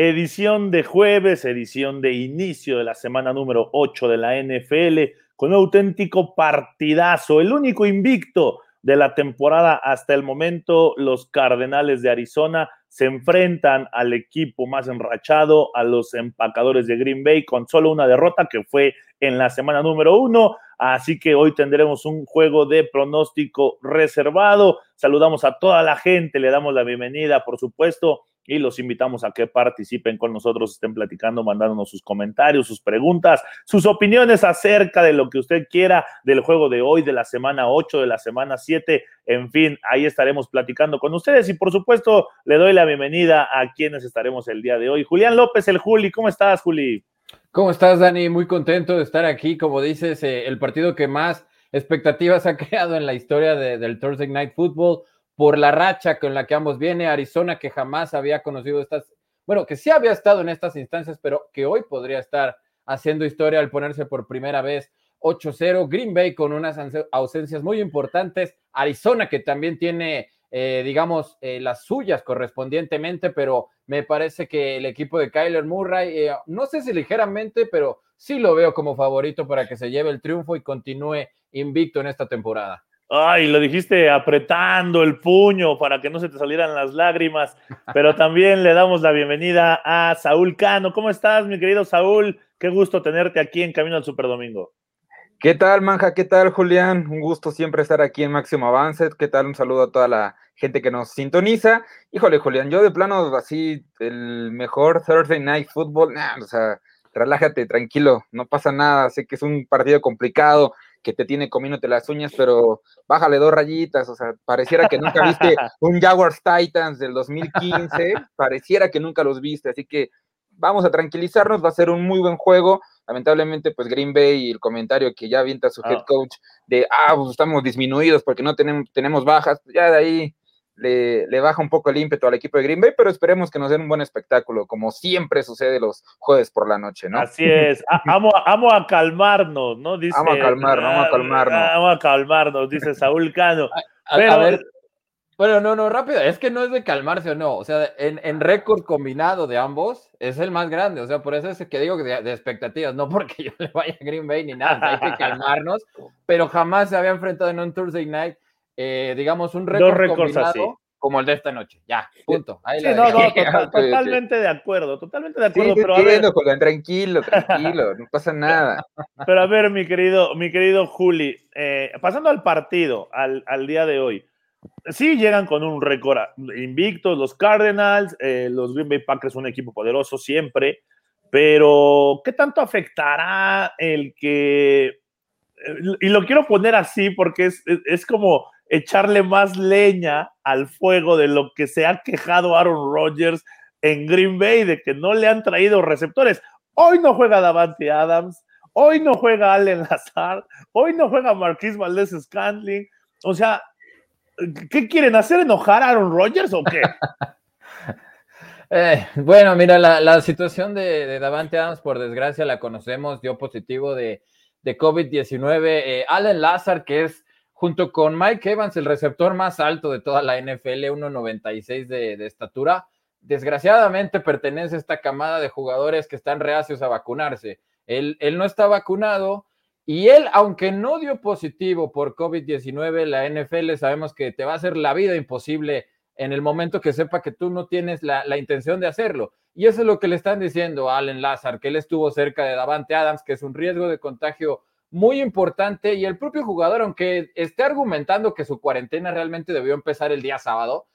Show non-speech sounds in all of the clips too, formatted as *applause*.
edición de jueves, edición de inicio de la semana número 8 de la NFL, con un auténtico partidazo, el único invicto de la temporada hasta el momento, los Cardenales de Arizona se enfrentan al equipo más enrachado, a los empacadores de Green Bay, con solo una derrota que fue en la semana número uno. Así que hoy tendremos un juego de pronóstico reservado. Saludamos a toda la gente, le damos la bienvenida, por supuesto, y los invitamos a que participen con nosotros, estén platicando, mandándonos sus comentarios, sus preguntas, sus opiniones acerca de lo que usted quiera del juego de hoy, de la semana 8, de la semana 7, en fin, ahí estaremos platicando con ustedes y por supuesto le doy la bienvenida a quienes estaremos el día de hoy. Julián López, el Juli, ¿cómo estás, Juli? ¿Cómo estás, Dani? Muy contento de estar aquí. Como dices, eh, el partido que más expectativas ha *laughs* creado en la historia del Thursday Night Football por la racha con la que ambos viene. Arizona, que jamás había conocido estas, bueno, que sí había estado en estas instancias, pero que hoy podría estar haciendo historia al ponerse por primera vez 8-0. Green Bay con unas ausencias muy importantes. Arizona, que también tiene, eh, digamos, eh, las suyas correspondientemente, pero me parece que el equipo de Kyler Murray, eh, no sé si ligeramente, pero sí lo veo como favorito para que se lleve el triunfo y continúe invicto en esta temporada. Ay, lo dijiste apretando el puño para que no se te salieran las lágrimas, pero también le damos la bienvenida a Saúl Cano. ¿Cómo estás, mi querido Saúl? Qué gusto tenerte aquí en Camino al Superdomingo. ¿Qué tal, Manja? ¿Qué tal, Julián? Un gusto siempre estar aquí en Máximo Avance. ¿Qué tal? Un saludo a toda la gente que nos sintoniza. Híjole, Julián, yo de plano así, el mejor Thursday Night Football, o sea, relájate, tranquilo, no pasa nada. Sé que es un partido complicado, que te tiene comiéndote las uñas, pero bájale dos rayitas, o sea, pareciera que nunca viste *laughs* un Jaguars Titans del 2015, pareciera que nunca los viste, así que vamos a tranquilizarnos, va a ser un muy buen juego. Lamentablemente, pues Green Bay y el comentario que ya avienta su head ah. coach de, ah, pues estamos disminuidos porque no tenemos, tenemos bajas, ya de ahí le, baja un poco el ímpetu al equipo de Green Bay, pero esperemos que nos den un buen espectáculo, como siempre sucede los jueves por la noche, ¿no? Así es, amo, amo a calmarnos, ¿no? Dice, amo a calmarnos, amo a calmarnos. Amo a calmarnos, dice Saúl Cano. *laughs* a, ver, bueno, no, no, rápido, es que no es de calmarse o no, o sea, en, récord combinado de ambos es el más grande, o sea, por eso es que digo de, de expectativas, no porque *laughs* yo le vaya a Green Bay ni nada, hay que *laughs* calmarnos, pero jamás se había enfrentado en un Thursday Night eh, digamos, un récord combinado como el de esta noche. Ya, punto. sí, no, no, *laughs* totalmente de acuerdo, totalmente de acuerdo. pero a ver, tranquilo, tranquilo, *laughs* no pasa nada. Pero a ver, mi querido, mi querido Juli, eh, pasando al partido, al, al, día de hoy, sí llegan con un récord invictos los Cardinals, eh, los Green Bay Packers, un equipo poderoso siempre, pero ¿qué tanto afectará el que... Y lo quiero poner así porque es, es como echarle más leña al fuego de lo que se ha quejado Aaron Rodgers en Green Bay, de que no le han traído receptores. Hoy no juega Davante Adams, hoy no juega Allen Lazard, hoy no juega Marquis Valdez Scantling. O sea, ¿qué quieren hacer? ¿Enojar a Aaron Rodgers o qué? *laughs* Eh, bueno, mira, la, situación de, Davante Adams, por desgracia, la conocemos, dio positivo de, COVID-19. Eh, Allen Lazard, que es junto con Mike Evans, el receptor más alto de toda la NFL, 1.96 de, de estatura. Desgraciadamente pertenece a esta camada de jugadores que están reacios a vacunarse. Él, él no está vacunado y él, aunque no dio positivo por COVID-19, la NFL sabemos que te va a hacer la vida imposible en el momento que sepa que tú no tienes la, intención de hacerlo. Y eso es lo que le están diciendo a Allen Lazar, que él estuvo cerca de Davante Adams, que es un riesgo de contagio muy importante y el propio jugador, aunque esté argumentando que su cuarentena realmente debió empezar el día sábado,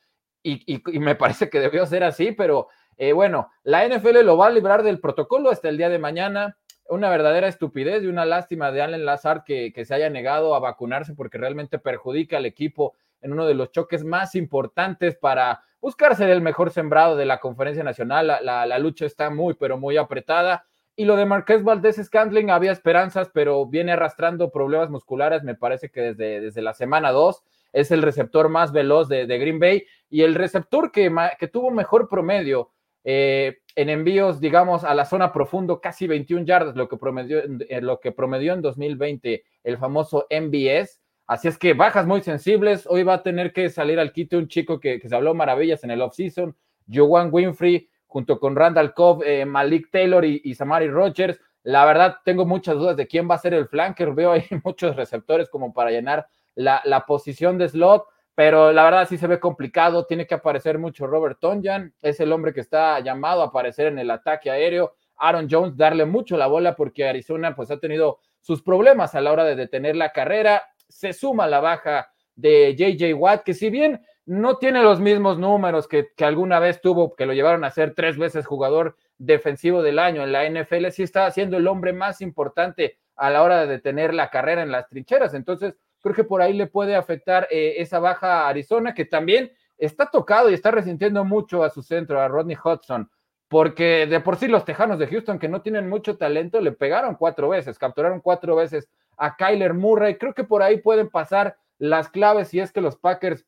y, me parece que debió ser así, pero eh, bueno, la NFL lo va a librar del protocolo hasta el día de mañana. Una verdadera estupidez y una lástima de Allen Lazar que, se haya negado a vacunarse porque realmente perjudica al equipo en uno de los choques más importantes para buscar ser el mejor sembrado de la conferencia nacional. La, la lucha está muy, pero muy apretada. Y lo de Marqués Valdés Scantling había esperanzas, pero viene arrastrando problemas musculares, me parece que desde, desde la semana 2 es el receptor más veloz de, Green Bay y el receptor que, que tuvo mejor promedio eh, en envíos, digamos, a la zona profundo, casi 21 yardas, lo que promedió, eh, lo que promedió en 2020 el famoso MBS. Así es que bajas muy sensibles. Hoy va a tener que salir al quite un chico que, se habló maravillas en el offseason, Joan Winfrey, junto con Randall Cobb, eh, Malik Taylor y, Samari Rogers. La verdad, tengo muchas dudas de quién va a ser el flanker. Veo ahí *laughs* muchos receptores como para llenar la, la posición de slot pero la verdad sí se ve complicado, tiene que aparecer mucho Robert Tonjan, es el hombre que está llamado a aparecer en el ataque aéreo, Aaron Jones darle mucho la bola porque Arizona pues ha tenido sus problemas a la hora de detener la carrera, se suma la baja de JJ Watt, que si bien no tiene los mismos números que, que alguna vez tuvo, que lo llevaron a ser tres veces jugador defensivo del año en la NFL, sí está siendo el hombre más importante a la hora de detener la carrera en las trincheras, entonces Creo que por ahí le puede afectar eh, esa baja a Arizona, que también está tocado y está resintiendo mucho a su centro, a Rodney Hudson, porque de por sí los Tejanos de Houston, que no tienen mucho talento, le pegaron cuatro veces, capturaron cuatro veces a Kyler Murray. Creo que por ahí pueden pasar las claves si es que los Packers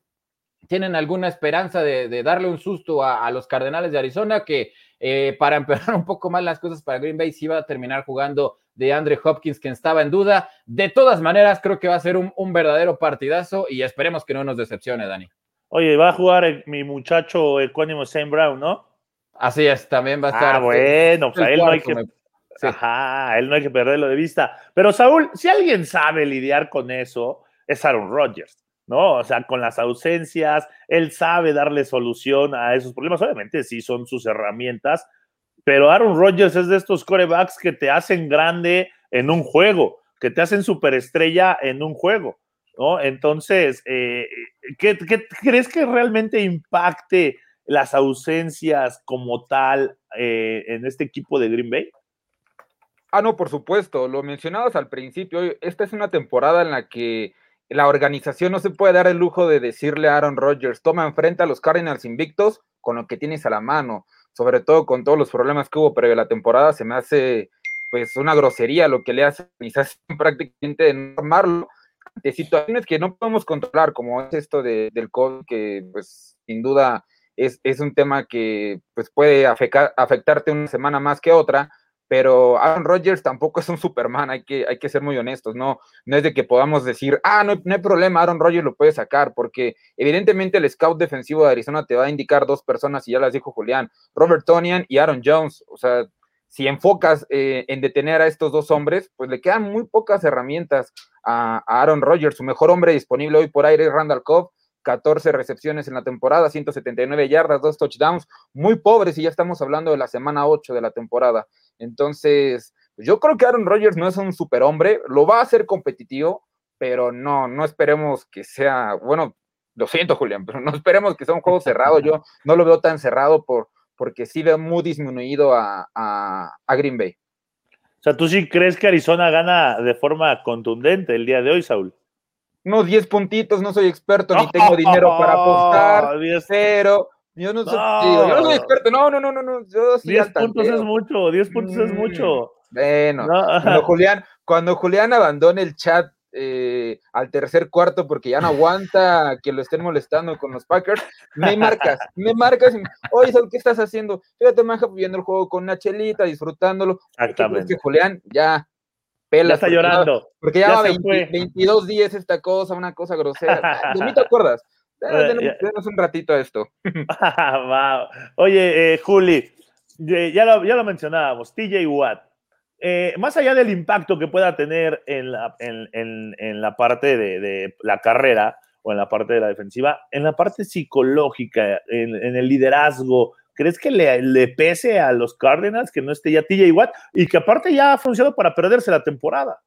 tienen alguna esperanza de, darle un susto a, los Cardenales de Arizona, que eh, para *laughs* empeorar un poco más las cosas para Green Bay, sí va a terminar jugando de Andre Hopkins, quien estaba en duda. De todas maneras, creo que va a ser un, verdadero partidazo y esperemos que no nos decepcione, Dani. Oye, va a jugar mi muchacho ecónimo Sam Brown, ¿no? Así es, también va a estar. Ah, bueno, pues él no hay que. Ajá, él no hay que perderlo de vista. Pero Saúl, si alguien sabe lidiar con eso, es Aaron Rodgers, ¿no? O sea, con las ausencias, él sabe darle solución a esos problemas. Obviamente, sí son sus herramientas, pero Aaron Rodgers es de estos corebacks que te hacen grande en un juego, que te hacen superestrella en un juego, ¿no? Entonces, eh, ¿qué, crees que realmente impacte las ausencias como tal eh, en este equipo de Green Bay? Ah, no, por supuesto, lo mencionabas al principio, esta es una temporada en la que la organización no se puede dar el lujo de decirle a Aaron Rodgers, toma enfrente a los Cardinals invictos con lo que tienes a la mano sobre todo con todos los problemas que hubo previo a la temporada, se me hace pues una grosería lo que le hace *laughs* prácticamente de normarlo de situaciones que no podemos controlar, como es esto de, del COVID, que pues sin duda es, es un tema que pues puede afectarte una semana más que otra, pero Aaron Rodgers tampoco es un Superman, hay que, hay que ser muy honestos, no, no es de que podamos decir, ah, no, no hay problema, Aaron Rodgers lo puede sacar, porque evidentemente el scout defensivo de Arizona te va a indicar dos personas, y ya las dijo Julián, Robert Tonian y Aaron Jones, o sea, si enfocas eh, en detener a estos dos hombres, pues le quedan muy pocas herramientas a, Aaron Rodgers, su mejor hombre disponible hoy por aire es Randall Cobb, 14 recepciones en la temporada, 179 yardas, dos touchdowns, muy pobres y ya estamos hablando de la semana 8 de la temporada. Entonces, yo creo que Aaron Rodgers no es un superhombre, lo va a hacer competitivo, pero no, no esperemos que sea, bueno, lo siento Julián, pero no esperemos que sea un juego cerrado, yo *laughs* no lo veo tan cerrado por, porque sí veo muy disminuido a, a Green Bay. O sea, ¿tú sí crees que Arizona gana de forma contundente el día de hoy, Saúl? unos 10 puntitos, no soy experto ni *laughs* tengo dinero para apostar, pero yo no, soy, yo no soy experto, no, no, no, no, no yo 10 puntos es mucho, 10 puntos es mucho. Bueno, cuando, Julián, cuando Julián abandone el chat eh, al tercer cuarto porque ya no aguanta que lo estén molestando con los Packers, me marcas, me marcas, y, oye, ¿qué estás haciendo? Fíjate, Manja, viendo el juego con una chelita, disfrutándolo. Exactamente. Que Julián ya ya está llorando. porque ya, va 22 días esta cosa, una cosa grosera. *laughs* ¿De mí te acuerdas? Denos un ratito a esto. *laughs* Oye, eh, Juli, ya lo, ya lo mencionábamos, TJ Watt. Eh, más allá del impacto que pueda tener en la, en, en, la parte de, de, la carrera o en la parte de la defensiva, en la parte psicológica, en, el liderazgo, ¿Crees que le, pese a los Cardinals que no esté ya TJ Watt y que aparte ya ha funcionado para perderse la temporada?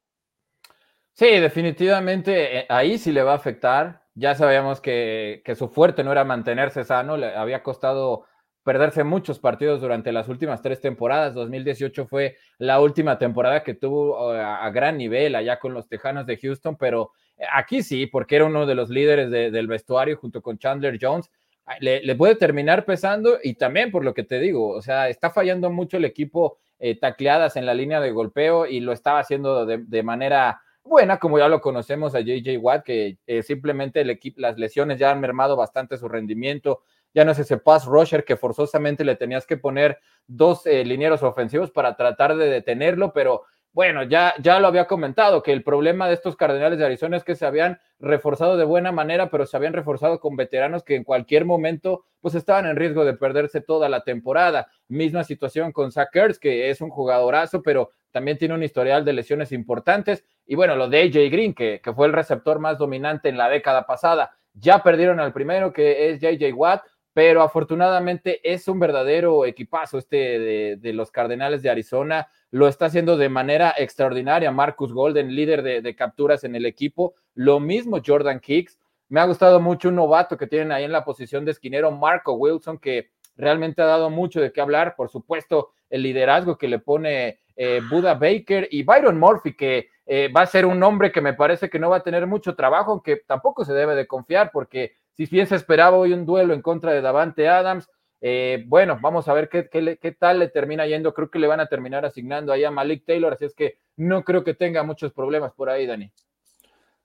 Sí, definitivamente eh, ahí sí le va a afectar. Ya sabíamos que, su fuerte no era mantenerse sano, le había costado perderse muchos partidos durante las últimas tres temporadas. 2018 fue la última temporada que tuvo a, gran nivel allá con los Tejanos de Houston, pero eh, aquí sí, porque era uno de los líderes del vestuario junto con Chandler Jones le, puede terminar pesando y también por lo que te digo, o sea, está fallando mucho el equipo eh, tacleadas en la línea de golpeo y lo estaba haciendo de, manera buena, como ya lo conocemos a JJ Watt, que eh, simplemente el equipo, las lesiones ya han mermado bastante su rendimiento, ya no es ese pass rusher que forzosamente le tenías que poner dos eh, linieros ofensivos para tratar de detenerlo, pero bueno, ya, ya lo había comentado, que el problema de estos Cardenales de Arizona es que se habían reforzado de buena manera, pero se habían reforzado con veteranos que en cualquier momento pues estaban en riesgo de perderse toda la temporada. Misma situación con Zach que es un jugadorazo, pero también tiene un historial de lesiones importantes. Y bueno, lo de AJ Green, que, que fue el receptor más dominante en la década pasada, ya perdieron al primero, que es JJ Watt, pero afortunadamente es un verdadero equipazo este de, los Cardenales de Arizona. Lo está haciendo de manera extraordinaria. Marcus Golden, líder de, capturas en el equipo. Lo mismo Jordan Hicks. Me ha gustado mucho un novato que tienen ahí en la posición de esquinero, Marco Wilson, que realmente ha dado mucho de qué hablar. Por supuesto, el liderazgo que le pone eh, Buda Baker y Byron Murphy, que eh, va a ser un hombre que me parece que no va a tener mucho trabajo, aunque tampoco se debe de confiar porque si bien se esperaba hoy un duelo en contra de Davante Adams, eh, bueno, vamos a ver qué, tal le termina yendo. Creo que le van a terminar asignando ahí a Malik Taylor, así es que no creo que tenga muchos problemas por ahí, Dani.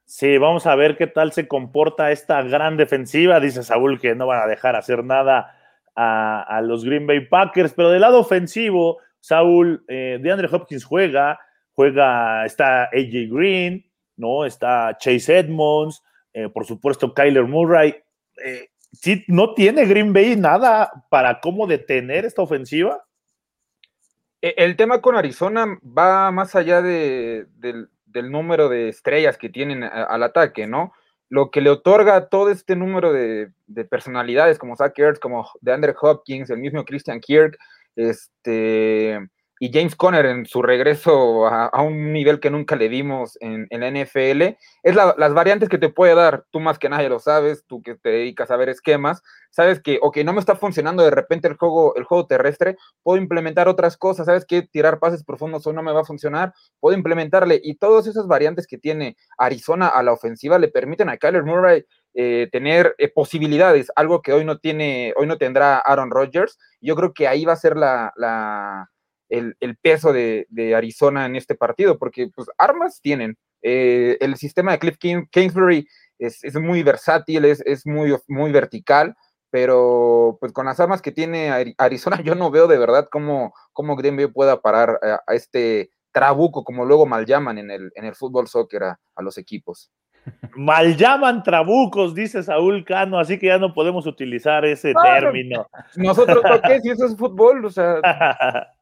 Sí, vamos a ver qué tal se comporta esta gran defensiva. Dice Saúl que no van a dejar hacer nada a, los Green Bay Packers, pero del lado ofensivo, Saúl, eh, DeAndre Hopkins juega, juega, está AJ Green, ¿no? Está Chase Edmonds, eh, por supuesto, Kyler Murray. Eh, ¿No tiene Green Bay nada para cómo detener esta ofensiva? E, el tema con Arizona va más allá del, número de estrellas que tienen al ataque, ¿no? Lo que le otorga todo este número de, personalidades como Zach Ertz, como DeAndre Hopkins, el mismo Christian Kirk, este, y James Conner en su regreso a, un nivel que nunca le dimos en, la NFL, es las variantes que te puede dar. Tú más que nadie lo sabes, tú que te dedicas a ver esquemas, sabes que, ok, no me está funcionando de repente el juego, el juego terrestre, puedo implementar otras cosas, sabes que tirar pases profundos o no me va a funcionar, puedo implementarle. Y todas esas variantes que tiene Arizona a la ofensiva le permiten a Kyler Murray eh, tener eh, posibilidades, algo que hoy no tiene, hoy no tendrá Aaron Rodgers. Yo creo que ahí va a ser la el, peso de, Arizona en este partido, porque pues armas tienen. Eh, el sistema de Cliff Kingsbury es, muy versátil, es, muy, muy vertical, pero pues con las armas que tiene Arizona *laughs* yo no veo de verdad cómo, cómo Green Bay pueda parar a, este trabuco, como luego mal llaman en el, en el fútbol soccer a, los equipos. Mal llaman trabucos, dice Saúl Cano, así que ya no podemos utilizar ese término. Nosotros, ¿por qué? Si eso es fútbol, o sea. *laughs*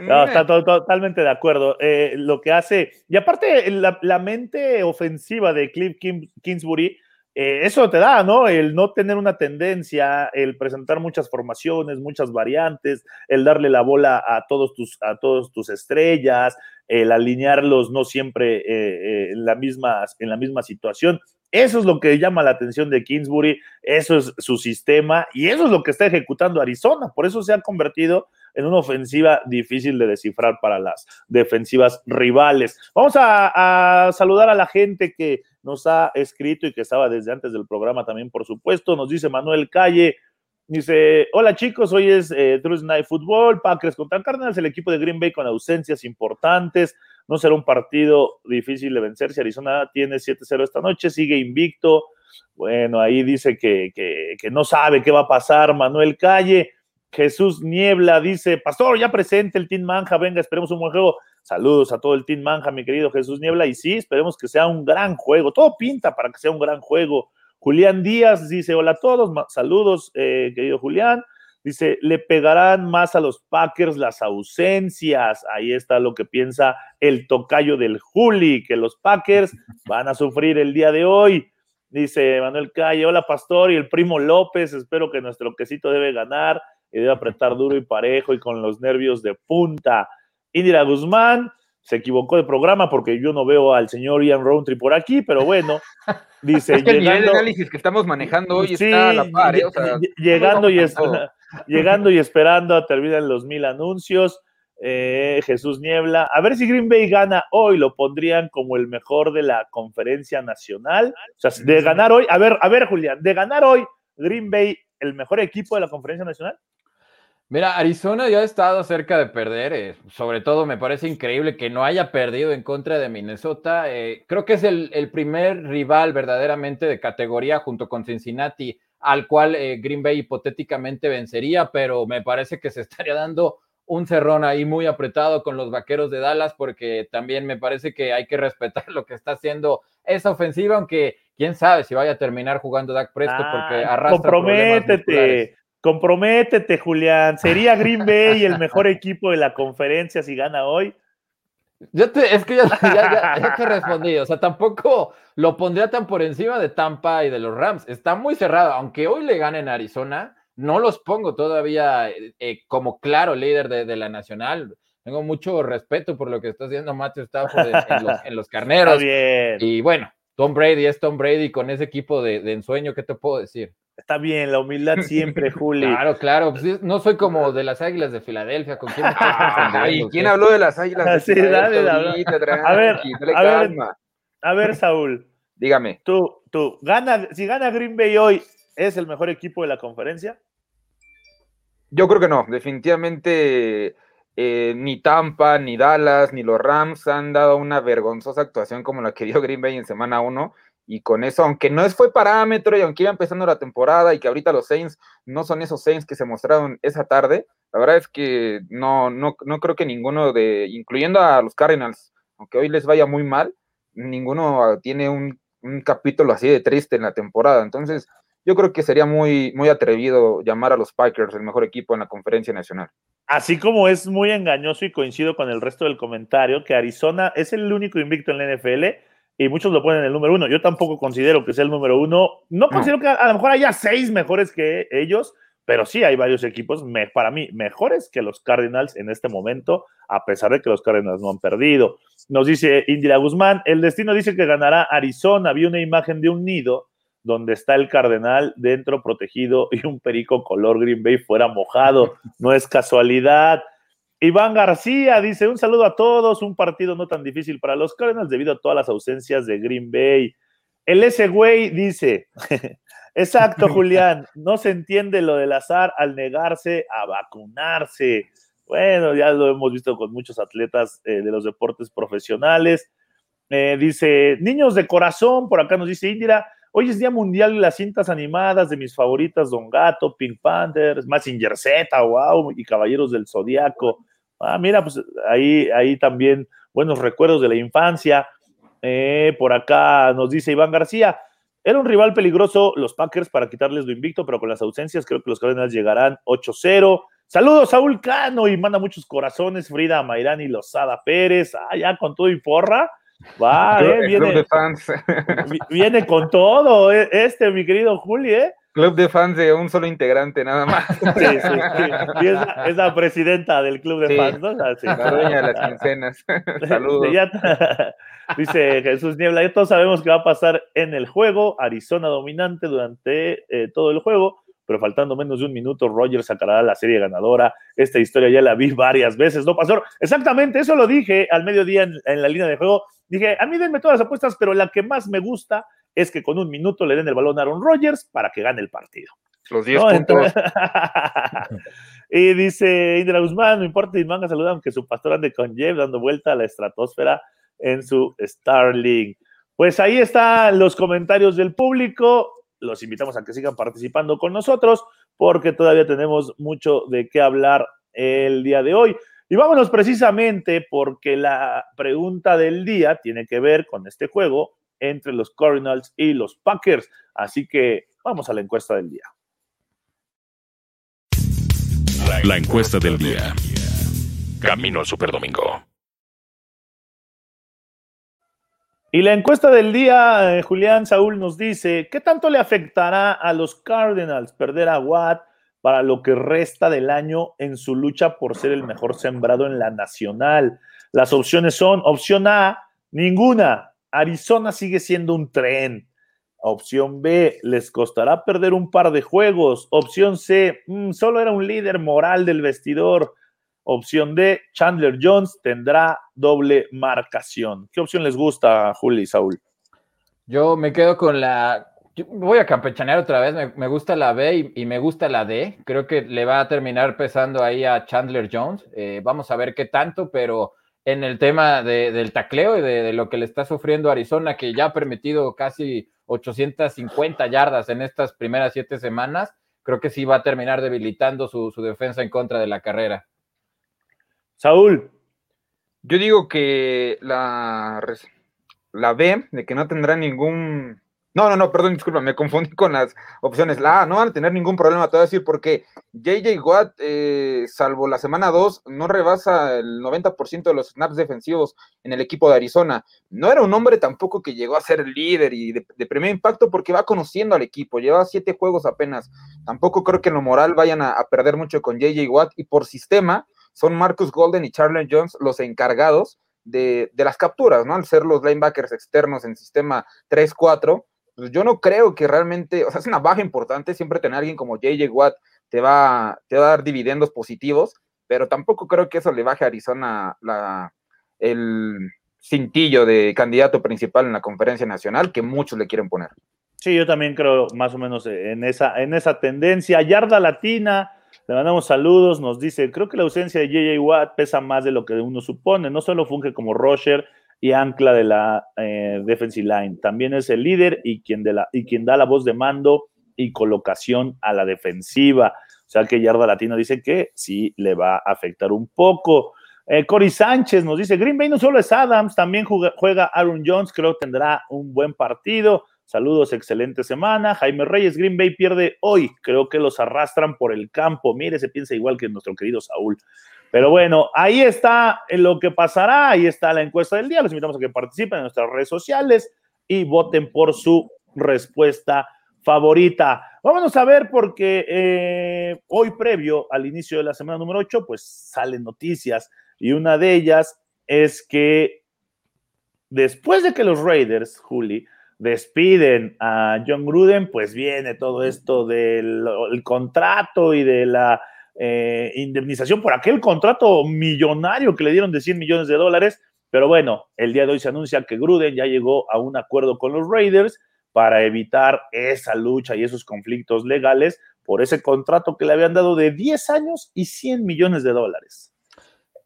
No, está totalmente de acuerdo. Eh, lo que hace, y aparte la, mente ofensiva de Cliff Kingsbury, eh, eso te da, ¿no? El no tener una tendencia, el presentar muchas formaciones, muchas variantes, el darle la bola a todos tus, a todos tus estrellas, el alinearlos no siempre eh, en, la misma, en la misma situación. Eso es lo que llama la atención de Kingsbury, eso es su sistema y eso es lo que está ejecutando Arizona. Por eso se ha convertido en una ofensiva difícil de descifrar para las defensivas rivales. Vamos a, saludar a la gente que nos ha escrito y que estaba desde antes del programa también, por supuesto. Nos dice Manuel Calle. Dice, hola chicos, hoy es eh, Night Football, Packers contra Cardinals, el equipo de Green Bay con ausencias importantes, no será un partido difícil de vencer si Arizona tiene 7-0 esta noche, sigue invicto, bueno, ahí dice que, que, no sabe qué va a pasar Manuel Calle, Jesús Niebla dice, Pastor, ya presente el Team Manja, venga, esperemos un buen juego. Saludos a todo el Team Manja, mi querido Jesús Niebla. Y sí, esperemos que sea un gran juego. Todo pinta para que sea un gran juego. Julián Díaz dice, hola a todos, saludos, eh, querido Julián. Dice, le pegarán más a los Packers las ausencias. Ahí está lo que piensa el tocayo del Juli, que los Packers van a sufrir el día de hoy. Dice Manuel Calle, hola Pastor y el primo López, espero que nuestro quesito debe ganar y debe apretar duro y parejo y con los nervios de punta. Indira Guzmán se equivocó de programa porque yo no veo al señor Ian Roundtree por aquí, pero bueno, *laughs* dice. el nivel de análisis que estamos manejando hoy está a la par, ¿eh? llegando, y *laughs* llegando y esperando a terminar los mil anuncios. Eh, Jesús Niebla. A ver si Green Bay gana hoy, lo pondrían como el mejor de la conferencia nacional. O sea, de ganar hoy, a ver, a ver, Julián, de ganar hoy, Green Bay el mejor equipo de la conferencia nacional? Mira, Arizona ya ha estado cerca de perder, eh, sobre todo me parece increíble que no haya perdido en contra de Minnesota. Eh, creo que es el, primer rival verdaderamente de categoría junto con Cincinnati al cual eh, Green Bay hipotéticamente vencería, pero me parece que se *laughs* estaría dando un cerrón ahí muy apretado con los vaqueros de Dallas, porque también me parece que hay que respetar *laughs* lo que está haciendo esa ofensiva, aunque quién sabe si vaya a terminar jugando Dak Prescott, porque arrastra. Comprométete, comprométete, Julián. ¿Sería Green Bay el mejor equipo de la conferencia si gana hoy? Yo te, es que ya, ya, te respondí, o sea, tampoco lo pondría tan por encima de Tampa y de los Rams. Está muy cerrado, aunque hoy le ganen Arizona, no los pongo todavía eh, eh, como claro líder de, la nacional. Tengo mucho respeto por lo que está haciendo Matthew Stafford en, los, *laughs* carneros. Y bueno, Tom Brady es Tom Brady con ese equipo de, de ensueño, ¿qué te puedo decir? Está bien, la humildad siempre, Juli. Claro, claro. Pues no soy como de las Águilas de Filadelfia. ¿Con quién *laughs* ¿Y quién habló de las Águilas de Filadelfia? a ver, a ver, a ver, Saúl. *laughs* Dígame. Tú, tú, gana, si gana Green Bay hoy, ¿es el mejor equipo de la conferencia? Yo creo que no. Definitivamente eh, ni Tampa, ni Dallas, ni los Rams han dado una vergonzosa actuación como la que dio Green Bay en semana 1 y con eso, aunque no fue parámetro y aunque iba empezando la temporada y que ahorita los Saints no son esos Saints que se mostraron esa tarde, la verdad es que no, no, no creo que ninguno de, incluyendo a los Cardinals, aunque hoy les vaya muy mal, ninguno tiene un, capítulo así de triste en la temporada. Entonces, yo creo que sería muy, muy atrevido llamar a los Packers el mejor equipo en la conferencia nacional. Así como es muy engañoso y coincido con el resto del comentario, que Arizona es el único invicto en la NFL y muchos lo ponen en el número uno. Yo tampoco considero que sea el número uno. No, considero que a, lo mejor haya seis mejores que ellos, pero sí hay varios equipos, para mí, mejores que los Cardinals en este momento, a pesar de que los Cardinals no han perdido. Nos dice Indira Guzmán, el destino dice que ganará Arizona. Vi una imagen de un nido donde está el cardenal dentro protegido y un perico color Green Bay fuera mojado. No es casualidad. Iván García dice: Un saludo a todos, un partido no tan difícil para los Cardinals debido a todas las ausencias de Green Bay. El ese güey dice: *laughs* Exacto, *laughs* Julián, no se entiende lo del azar al negarse a vacunarse. Bueno, ya lo hemos visto con muchos atletas eh, de los deportes profesionales. Eh, dice: Niños de corazón, por acá nos dice Indira. Hoy es Día Mundial de las cintas animadas de mis favoritas, Don Gato, Pink Panthers, Massinger Z, wow, y Caballeros del Zodíaco. Ah, mira, pues ahí, ahí también buenos recuerdos de la infancia. Eh, por acá nos dice Iván García, era un rival peligroso los Packers para quitarles lo invicto, pero con las ausencias creo que los Cardinals llegarán 8-0. Saludos Saúl Cano y manda muchos corazones, Frida Mayrani Lozada Pérez, ah, ya con todo y porra. Va, *laughs* eh, viene, *laughs* viene con todo eh, este, mi querido Juli, ¿eh? Club de fans de un solo integrante, nada más. Sí, sí, sí. es, la, presidenta del club de fans, ¿no? la dueña de las quincenas. *laughs* Saludos. dice Jesús Niebla, ya todos sabemos que va a pasar en el juego. Arizona dominante durante eh, todo el juego, pero faltando menos de un minuto, Rogers sacará la serie ganadora. Esta historia ya la vi varias veces, ¿no, pasó Exactamente, eso lo dije al mediodía en, en la línea de juego. Dije, a mí denme todas las apuestas, pero la que más me gusta es que con un minuto le den el balón a Aaron Rodgers para que gane el partido. Los 10 puntos. *laughs* y dice Indra Guzmán, no importa, y manga saludan que su pastor ande con Jeff dando vuelta a la estratosfera en su Starlink. Pues ahí están los comentarios del público. Los invitamos a que sigan participando con nosotros porque todavía tenemos mucho de qué hablar el día de hoy. Y vámonos precisamente porque la pregunta del día tiene que ver con este juego entre los Cardinals y los Packers. Así que vamos a la encuesta del día. La encuesta del día. Camino al Superdomingo. Y la encuesta del día, eh, Julián Saúl nos dice, ¿qué tanto le afectará a los Cardinals perder a Watt para lo que resta del año en su lucha por ser el mejor sembrado en la nacional? Las opciones son, opción A, ninguna, Arizona sigue siendo un tren. Opción B, les costará perder un par de juegos. Opción C, mm, solo era un líder moral del vestidor. Opción D, Chandler Jones tendrá doble marcación. ¿Qué opción les gusta, Juli y Saúl? Yo me quedo con la voy a campechanear otra vez, me, gusta la B y, me gusta la D. Creo que le va a terminar pesando ahí a Chandler Jones. Eh, vamos a ver qué tanto, pero en el tema del tacleo y de, lo que le está sufriendo Arizona, que ya ha permitido casi 850 yardas en estas primeras siete semanas, creo que sí va a terminar debilitando su, su defensa en contra de la carrera. Saúl. Yo digo que la, la B, de que no tendrá ningún no, no, no, perdón, disculpa, me confundí con las opciones. La A, no van a tener ningún problema, te voy a decir, porque JJ Watt, eh, salvo la semana 2, no rebasa el 90% de los snaps defensivos en el equipo de Arizona. No era un hombre tampoco que llegó a ser líder y de, primer impacto porque va conociendo al equipo, lleva siete juegos apenas. Tampoco creo que en lo moral vayan a, perder mucho con JJ Watt y por sistema son Marcus Golden y Charlie Jones los encargados de, de las capturas, ¿no? Al ser los linebackers externos en sistema 3-4 pues yo no creo que realmente, o sea, es una baja importante, siempre tener a alguien como JJ Watt te va, te va a dar dividendos positivos, pero tampoco creo que eso le baje a Arizona la, el cintillo de candidato principal en la conferencia nacional que muchos le quieren poner. Sí, yo también creo más o menos en esa, en esa tendencia. Yarda Latina, le mandamos saludos, nos dice, creo que la ausencia de JJ Watt pesa más de lo que uno supone, no solo funge como Roger, y ancla de la eh, defensive line. También es el líder y quien, de la, y quien da la voz de mando y colocación a la defensiva. O sea que Yarda Latino dice que sí le va a afectar un poco. Eh, Cory Sánchez nos dice, Green Bay no solo es Adams, también juega, Aaron Jones, creo que tendrá un buen partido. Saludos, excelente semana. Jaime Reyes, Green Bay pierde hoy. Creo que los arrastran por el campo. Mire, se piensa igual que nuestro querido Saúl. Pero bueno, ahí está lo que pasará, ahí está la encuesta del día. Les invitamos a que participen en nuestras redes sociales y voten por su respuesta favorita. Vámonos a ver porque eh, hoy previo al inicio de la semana número 8, pues salen noticias y una de ellas es que después de que los Raiders, Juli, despiden a John Gruden, pues viene todo esto del contrato y de la eh, indemnización por aquel contrato millonario que le dieron de 100 millones de dólares. Pero bueno, el día de hoy se anuncia que Gruden ya llegó a un acuerdo con los Raiders para evitar esa lucha y esos conflictos legales por ese contrato que le habían dado de 10 años y 100 millones de dólares.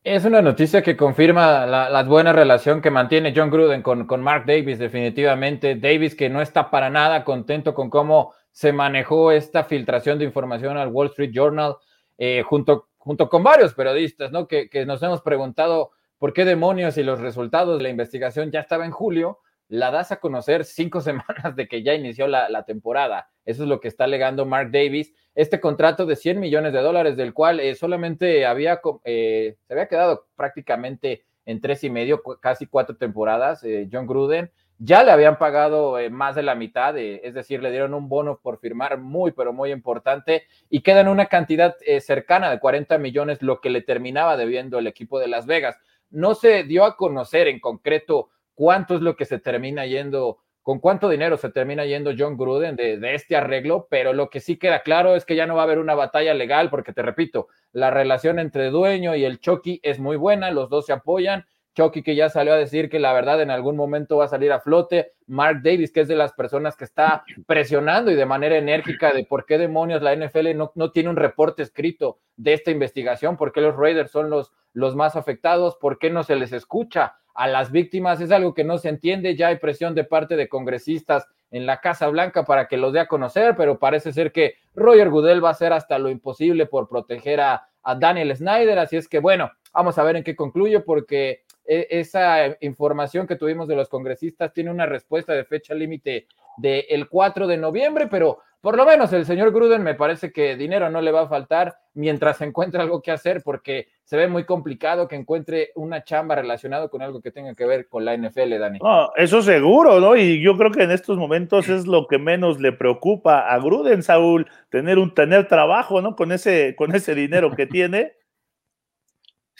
Es una noticia que confirma la, buena relación que mantiene John Gruden con, con, Mark Davis, definitivamente. Davis que no está para nada contento con cómo se manejó esta filtración de información al Wall Street Journal. Eh, junto, junto con varios periodistas, ¿no? Que, nos hemos preguntado por qué demonios y los resultados de la investigación ya estaba en julio, la das a conocer cinco *laughs* semanas de que ya inició la, temporada. Eso es lo que está alegando Mark Davis. Este contrato de 100 millones de dólares, del cual eh, solamente había, eh, se había quedado prácticamente en tres y medio, casi cuatro temporadas, John Gruden, ya le habían pagado eh, más de la mitad, es decir, le dieron un bono por firmar muy, pero muy importante y quedan una cantidad eh, cercana de 40 millones, lo que le terminaba debiendo el equipo de Las Vegas. No se dio a conocer en concreto cuánto es lo que se termina yendo, con cuánto dinero se termina yendo John Gruden de, este arreglo, pero lo que sí queda claro es que ya no va a haber una batalla legal, porque te repito, la relación entre dueño y el Chucky es muy buena, los dos se apoyan Chucky que ya salió a decir que la verdad en algún momento va a salir a flote, Mark Davis que es de las personas que está presionando y de manera enérgica de por qué demonios la NFL no, no tiene un reporte escrito de esta investigación, por qué los Raiders son los, los más afectados, por qué no se les escucha a las víctimas, es algo que no se entiende, ya hay presión de parte de congresistas en la Casa Blanca para que los dé a conocer, pero parece ser que Roger Goodell va a hacer hasta lo imposible por proteger a Daniel Snyder, así es que bueno, vamos a ver en qué concluye porque esa información que tuvimos de los congresistas tiene una respuesta de fecha límite del 4 de noviembre, pero por lo menos el señor Gruden me parece que dinero no le va a faltar mientras *laughs* encuentre algo que hacer, porque se ve muy complicado que encuentre una chamba relacionada con algo que tenga que ver con la NFL, Dani. eso seguro, ¿no? Y yo creo que en estos momentos es lo que menos le preocupa a Gruden, Saúl, tener un tener trabajo, ¿no? Con ese, con ese dinero que tiene.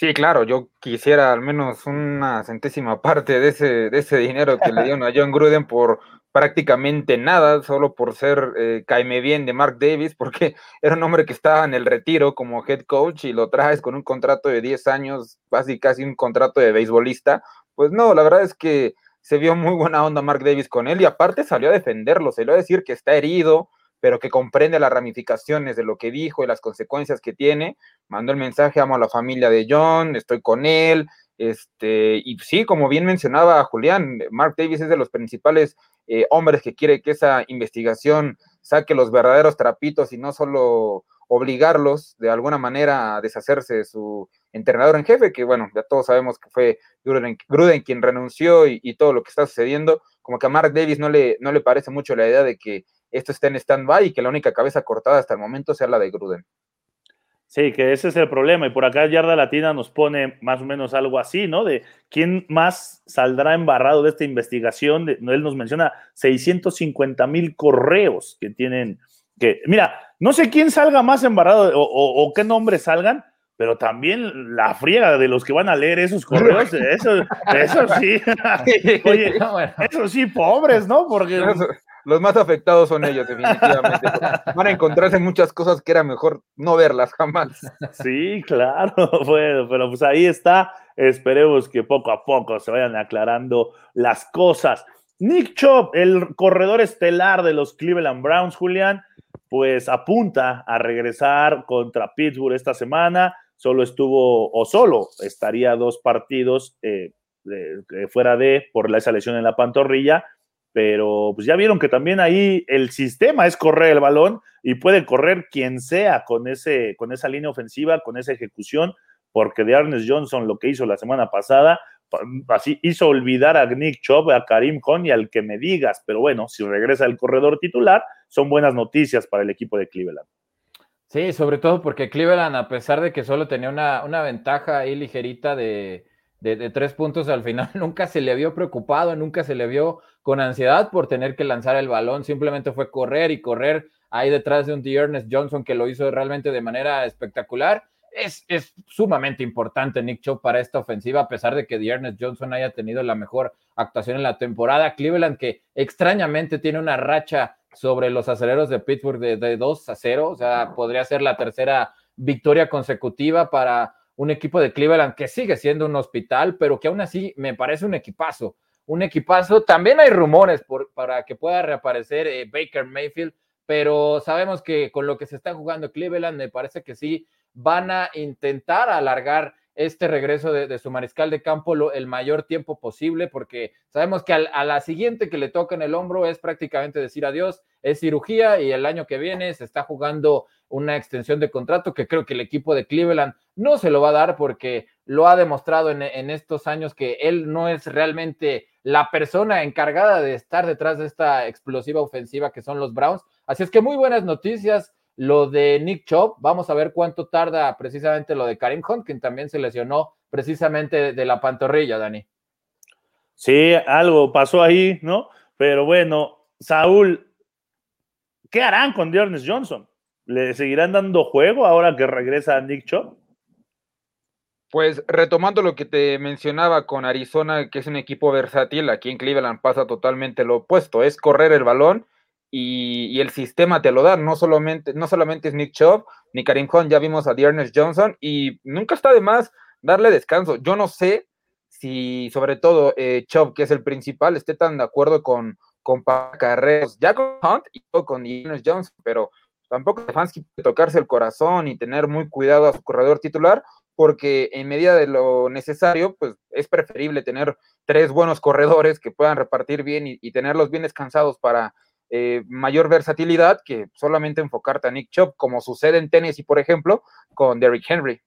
Sí, claro, yo quisiera al menos una centésima parte de ese, de ese dinero que le dieron a John Gruden por prácticamente nada, solo por ser eh, caime bien de Mark Davis, porque *laughs* era un hombre que estaba en el retiro como head coach y lo traes con un contrato de 10 años, casi casi un contrato de beisbolista. Pues no, la verdad es que se vio muy buena onda Mark Davis con él y aparte salió a defenderlo, salió a decir que está herido, pero que comprende las ramificaciones de lo que dijo y las consecuencias que tiene. Mandó el mensaje, amo a la familia de John, estoy con él. Este, y sí, como bien mencionaba Julián, Mark Davis es de los principales eh, hombres que quiere que esa investigación saque los verdaderos trapitos y no solo obligarlos de alguna manera a deshacerse de su entrenador en jefe, que bueno, ya todos sabemos que fue Gruden, quien renunció y, y, todo lo que está sucediendo, como que a Mark Davis no le, no le parece mucho la idea de que esto esté en stand-by y que la única cabeza cortada hasta el momento sea la de Gruden. Sí, que ese es el problema. Y por acá Yarda Latina nos pone más o menos algo así, ¿no? De quién más saldrá embarrado de esta investigación. él nos menciona 650 mil correos que tienen que... Mira, no sé quién salga más embarrado o, qué nombres salgan, pero también la friega de los que van a leer esos correos, *laughs* eso, eso sí. *laughs* Oye, *laughs* eso sí, pobres, ¿no? Porque los más afectados son ellos, definitivamente. *laughs* Van a encontrarse muchas cosas que era mejor no verlas jamás. Sí, claro, *laughs* bueno, pero pues ahí está. Esperemos que poco a poco se vayan aclarando las cosas. Nick Chop, el corredor estelar de los Cleveland Browns, Julián, pues apunta a regresar contra Pittsburgh esta semana. Solo estuvo, o solo estaría dos partidos eh, fuera de por la esa lesión en la pantorrilla pero pues ya vieron que también ahí el sistema es correr el balón y puede correr quien sea con, ese, con esa línea ofensiva, con esa ejecución, porque de Ernest Johnson lo que hizo la semana pasada, así hizo olvidar a Nick Chubb, a Karim Khan y al que me digas, pero bueno, si regresa el corredor titular, son buenas noticias para el equipo de Cleveland. Sí, sobre todo porque Cleveland, a pesar de que solo tenía una, una ventaja ahí ligerita de, de, tres puntos al final, *laughs* nunca se le vio preocupado, nunca se le vio con ansiedad por tener que lanzar el balón, simplemente fue correr y correr ahí detrás de un Ernest Johnson que lo hizo realmente de manera espectacular. Es, es sumamente importante Nick Chubb para esta ofensiva, a pesar de que Ernest Johnson haya tenido la mejor actuación en la temporada. Cleveland, que extrañamente tiene una racha sobre los aceleros de Pittsburgh de, de 2 a 0, o sea, podría ser la tercera victoria consecutiva para un equipo de Cleveland que sigue siendo un hospital, pero que aún así me parece un equipazo. Un equipazo. También hay rumores por, para que pueda reaparecer eh, Baker Mayfield, pero sabemos que con lo que se está jugando Cleveland, me parece que sí van a intentar alargar este regreso de, su mariscal de campo el mayor tiempo posible, porque sabemos que a la siguiente que le toca en el hombro es prácticamente decir adiós, es cirugía y el año que viene se está jugando una extensión de contrato que creo que el equipo de Cleveland no se lo va a dar porque lo ha demostrado en, estos años que él no es realmente la persona encargada de estar detrás de esta explosiva ofensiva que son los Browns. Así es que muy buenas noticias lo de Nick Chubb. Vamos a ver cuánto tarda precisamente lo de Karim Hunt, quien también se lesionó precisamente de la pantorrilla, Dani. Sí, algo pasó ahí, ¿no? Pero bueno, Saúl, ¿qué harán con Dearness Johnson? ¿Le seguirán dando juego ahora que regresa Nick Chubb? Pues retomando lo que te mencionaba con Arizona, que es un equipo versátil, aquí en Cleveland pasa totalmente lo opuesto, es correr el balón y, el sistema te lo da, no solamente, no solamente es Nick Chubb, ni Karim Hunt, ya vimos a Dearness Johnson y nunca está de más darle descanso. Yo no sé si sobre todo eh, Chubb, que es el principal, esté tan de acuerdo con, con carreras, ya con Hunt y con Dearness Johnson, pero tampoco Stefanski puede tocarse el corazón y tener muy cuidado a su corredor titular, porque en medida de lo necesario, pues es preferible tener tres buenos corredores que puedan repartir bien y, tenerlos bien descansados para eh, mayor versatilidad que solamente enfocarte a Nick Chubb, como sucede en Tennessee, por ejemplo, con Derrick Henry.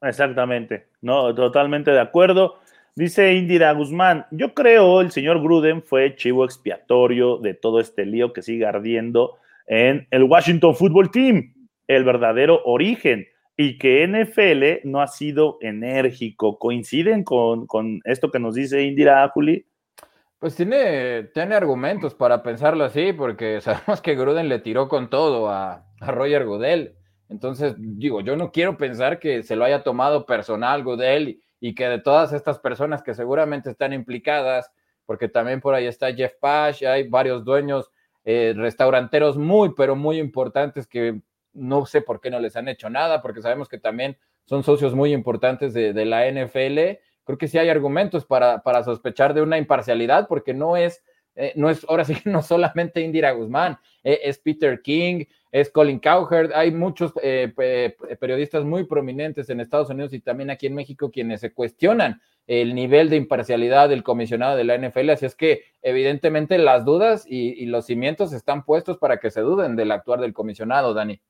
Exactamente, no, totalmente de acuerdo. Dice Indira Guzmán, yo creo el señor Gruden fue chivo expiatorio de todo este lío que sigue ardiendo en el Washington Football Team, el verdadero origen, y que NFL no ha sido enérgico. ¿Coinciden con, esto que nos dice Indira Juli? Pues tiene, tiene argumentos para pensarlo así, porque *laughs* sabemos que Gruden le tiró con todo a, a Roger Goodell. Entonces, digo, yo no quiero pensar que se lo haya tomado personal Goodell y, y que de todas estas personas que seguramente están implicadas, porque también por ahí está Jeff Pash, hay varios dueños eh, restauranteros muy, pero muy importantes que no sé por qué no les han hecho nada, porque sabemos que también son socios muy importantes de, la NFL, creo que sí hay argumentos para, para sospechar de una imparcialidad, porque no es, eh, no es, ahora sí que no solamente Indira Guzmán, eh, es Peter King, es Colin Cowherd, hay muchos eh, periodistas muy prominentes en Estados Unidos y también aquí en México quienes se cuestionan el nivel de imparcialidad del comisionado de la NFL, así es que evidentemente las dudas y, y los cimientos están puestos para que se duden del actuar del comisionado, Dani.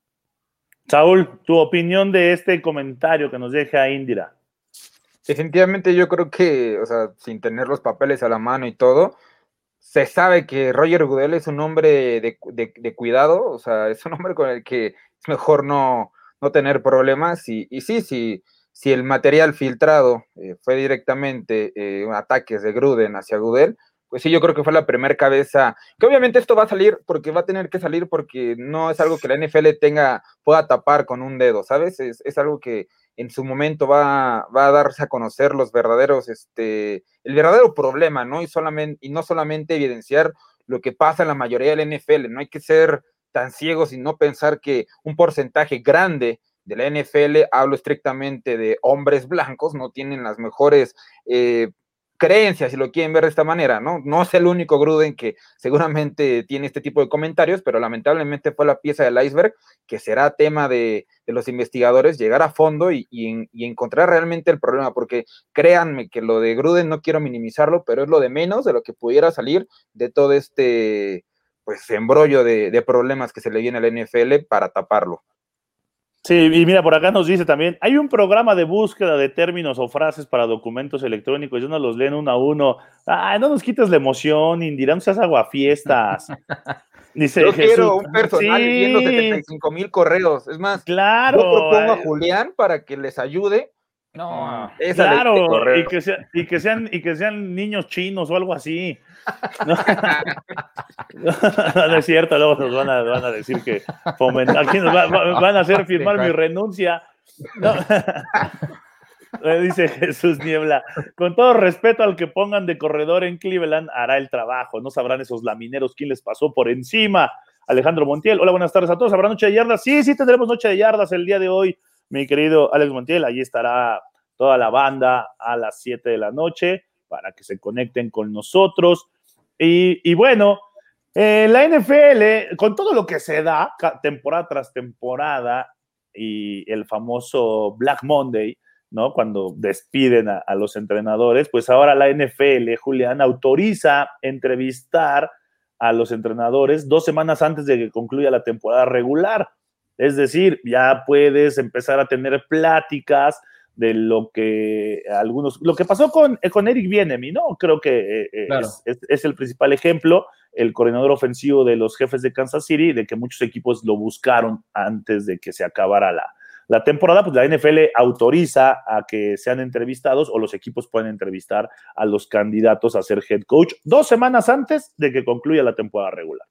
Saúl, tu opinión de este comentario que nos deja Indira. Definitivamente yo creo que, o sea, sin tener los papeles a la mano y todo, se sabe que Roger Goodell es un hombre de, cuidado, o sea, es un hombre con el que es mejor no, no tener problemas. Y, y sí, sí, si el material filtrado eh, fue directamente eh, ataques de Gruden hacia Goodell, pues sí, yo creo que fue la primera cabeza, que obviamente esto va a salir porque va a tener que salir porque no es algo que la NFL tenga, pueda tapar con un dedo, ¿sabes? Es, es algo que en su momento va, a darse a conocer los verdaderos, este, el verdadero problema, ¿no? Y, solamente, y no solamente evidenciar lo que pasa en la mayoría del NFL, no hay que ser tan ciegos y no pensar que un porcentaje grande de la NFL, hablo estrictamente de hombres blancos, no tienen las mejores eh, creencias, si lo quieren ver de esta manera, ¿no? No es el único Gruden que seguramente tiene este tipo de comentarios, pero lamentablemente fue la pieza del iceberg que será tema de, los investigadores llegar a fondo y, encontrar realmente el problema, porque créanme que lo de Gruden no quiero minimizarlo, pero es lo de menos de lo que pudiera salir de todo este pues embrollo de, de problemas que se le viene al NFL para taparlo. Sí, y mira, por acá nos dice también, hay un programa de búsqueda de términos o frases para documentos electrónicos y uno los leen uno a uno. Ay, no nos quites la emoción, Indira, no seas aguafiestas. *laughs* Dice Yo quiero un personal viendo 75 mil correos. Es más, claro, yo propongo a Julián para que les ayude no, claro, y que, y, que sean, y que sean niños chinos o algo así. *laughs* No, *laughs* no, es cierto, luego nos van a, van a decir que fomentar, aquí nos van a hacer firmar mi renuncia. *laughs* Dice Jesús Niebla, con todo respeto al que pongan de corredor en Cleveland, hará el trabajo. No sabrán esos lamineros quién les pasó por encima. Alejandro Montiel, hola, buenas tardes a todos. ¿Habrá noche de yardas? Sí, sí, tendremos noche de yardas el día de hoy mi querido Alex Montiel. Allí estará toda la banda a las 7 de la noche para que se conecten con nosotros. Y, bueno, eh, la NFL, con todo lo que se da temporada tras temporada y el famoso Black Monday, ¿no? Cuando despiden a, a los entrenadores, pues ahora la NFL, Julián, autoriza entrevistar a los entrenadores dos semanas antes de que concluya la temporada regular. Es decir, ya puedes empezar a tener pláticas de lo que algunos, lo que pasó con, eh, con Eric Bienemi, ¿no? Creo que eh, eh, es, el principal ejemplo, el coordinador ofensivo de los jefes de Kansas City, de que muchos equipos lo buscaron antes de que se acabara la, la temporada, pues la NFL autoriza a que sean entrevistados o los equipos pueden entrevistar a los candidatos a ser head coach dos semanas antes de que concluya la temporada regular.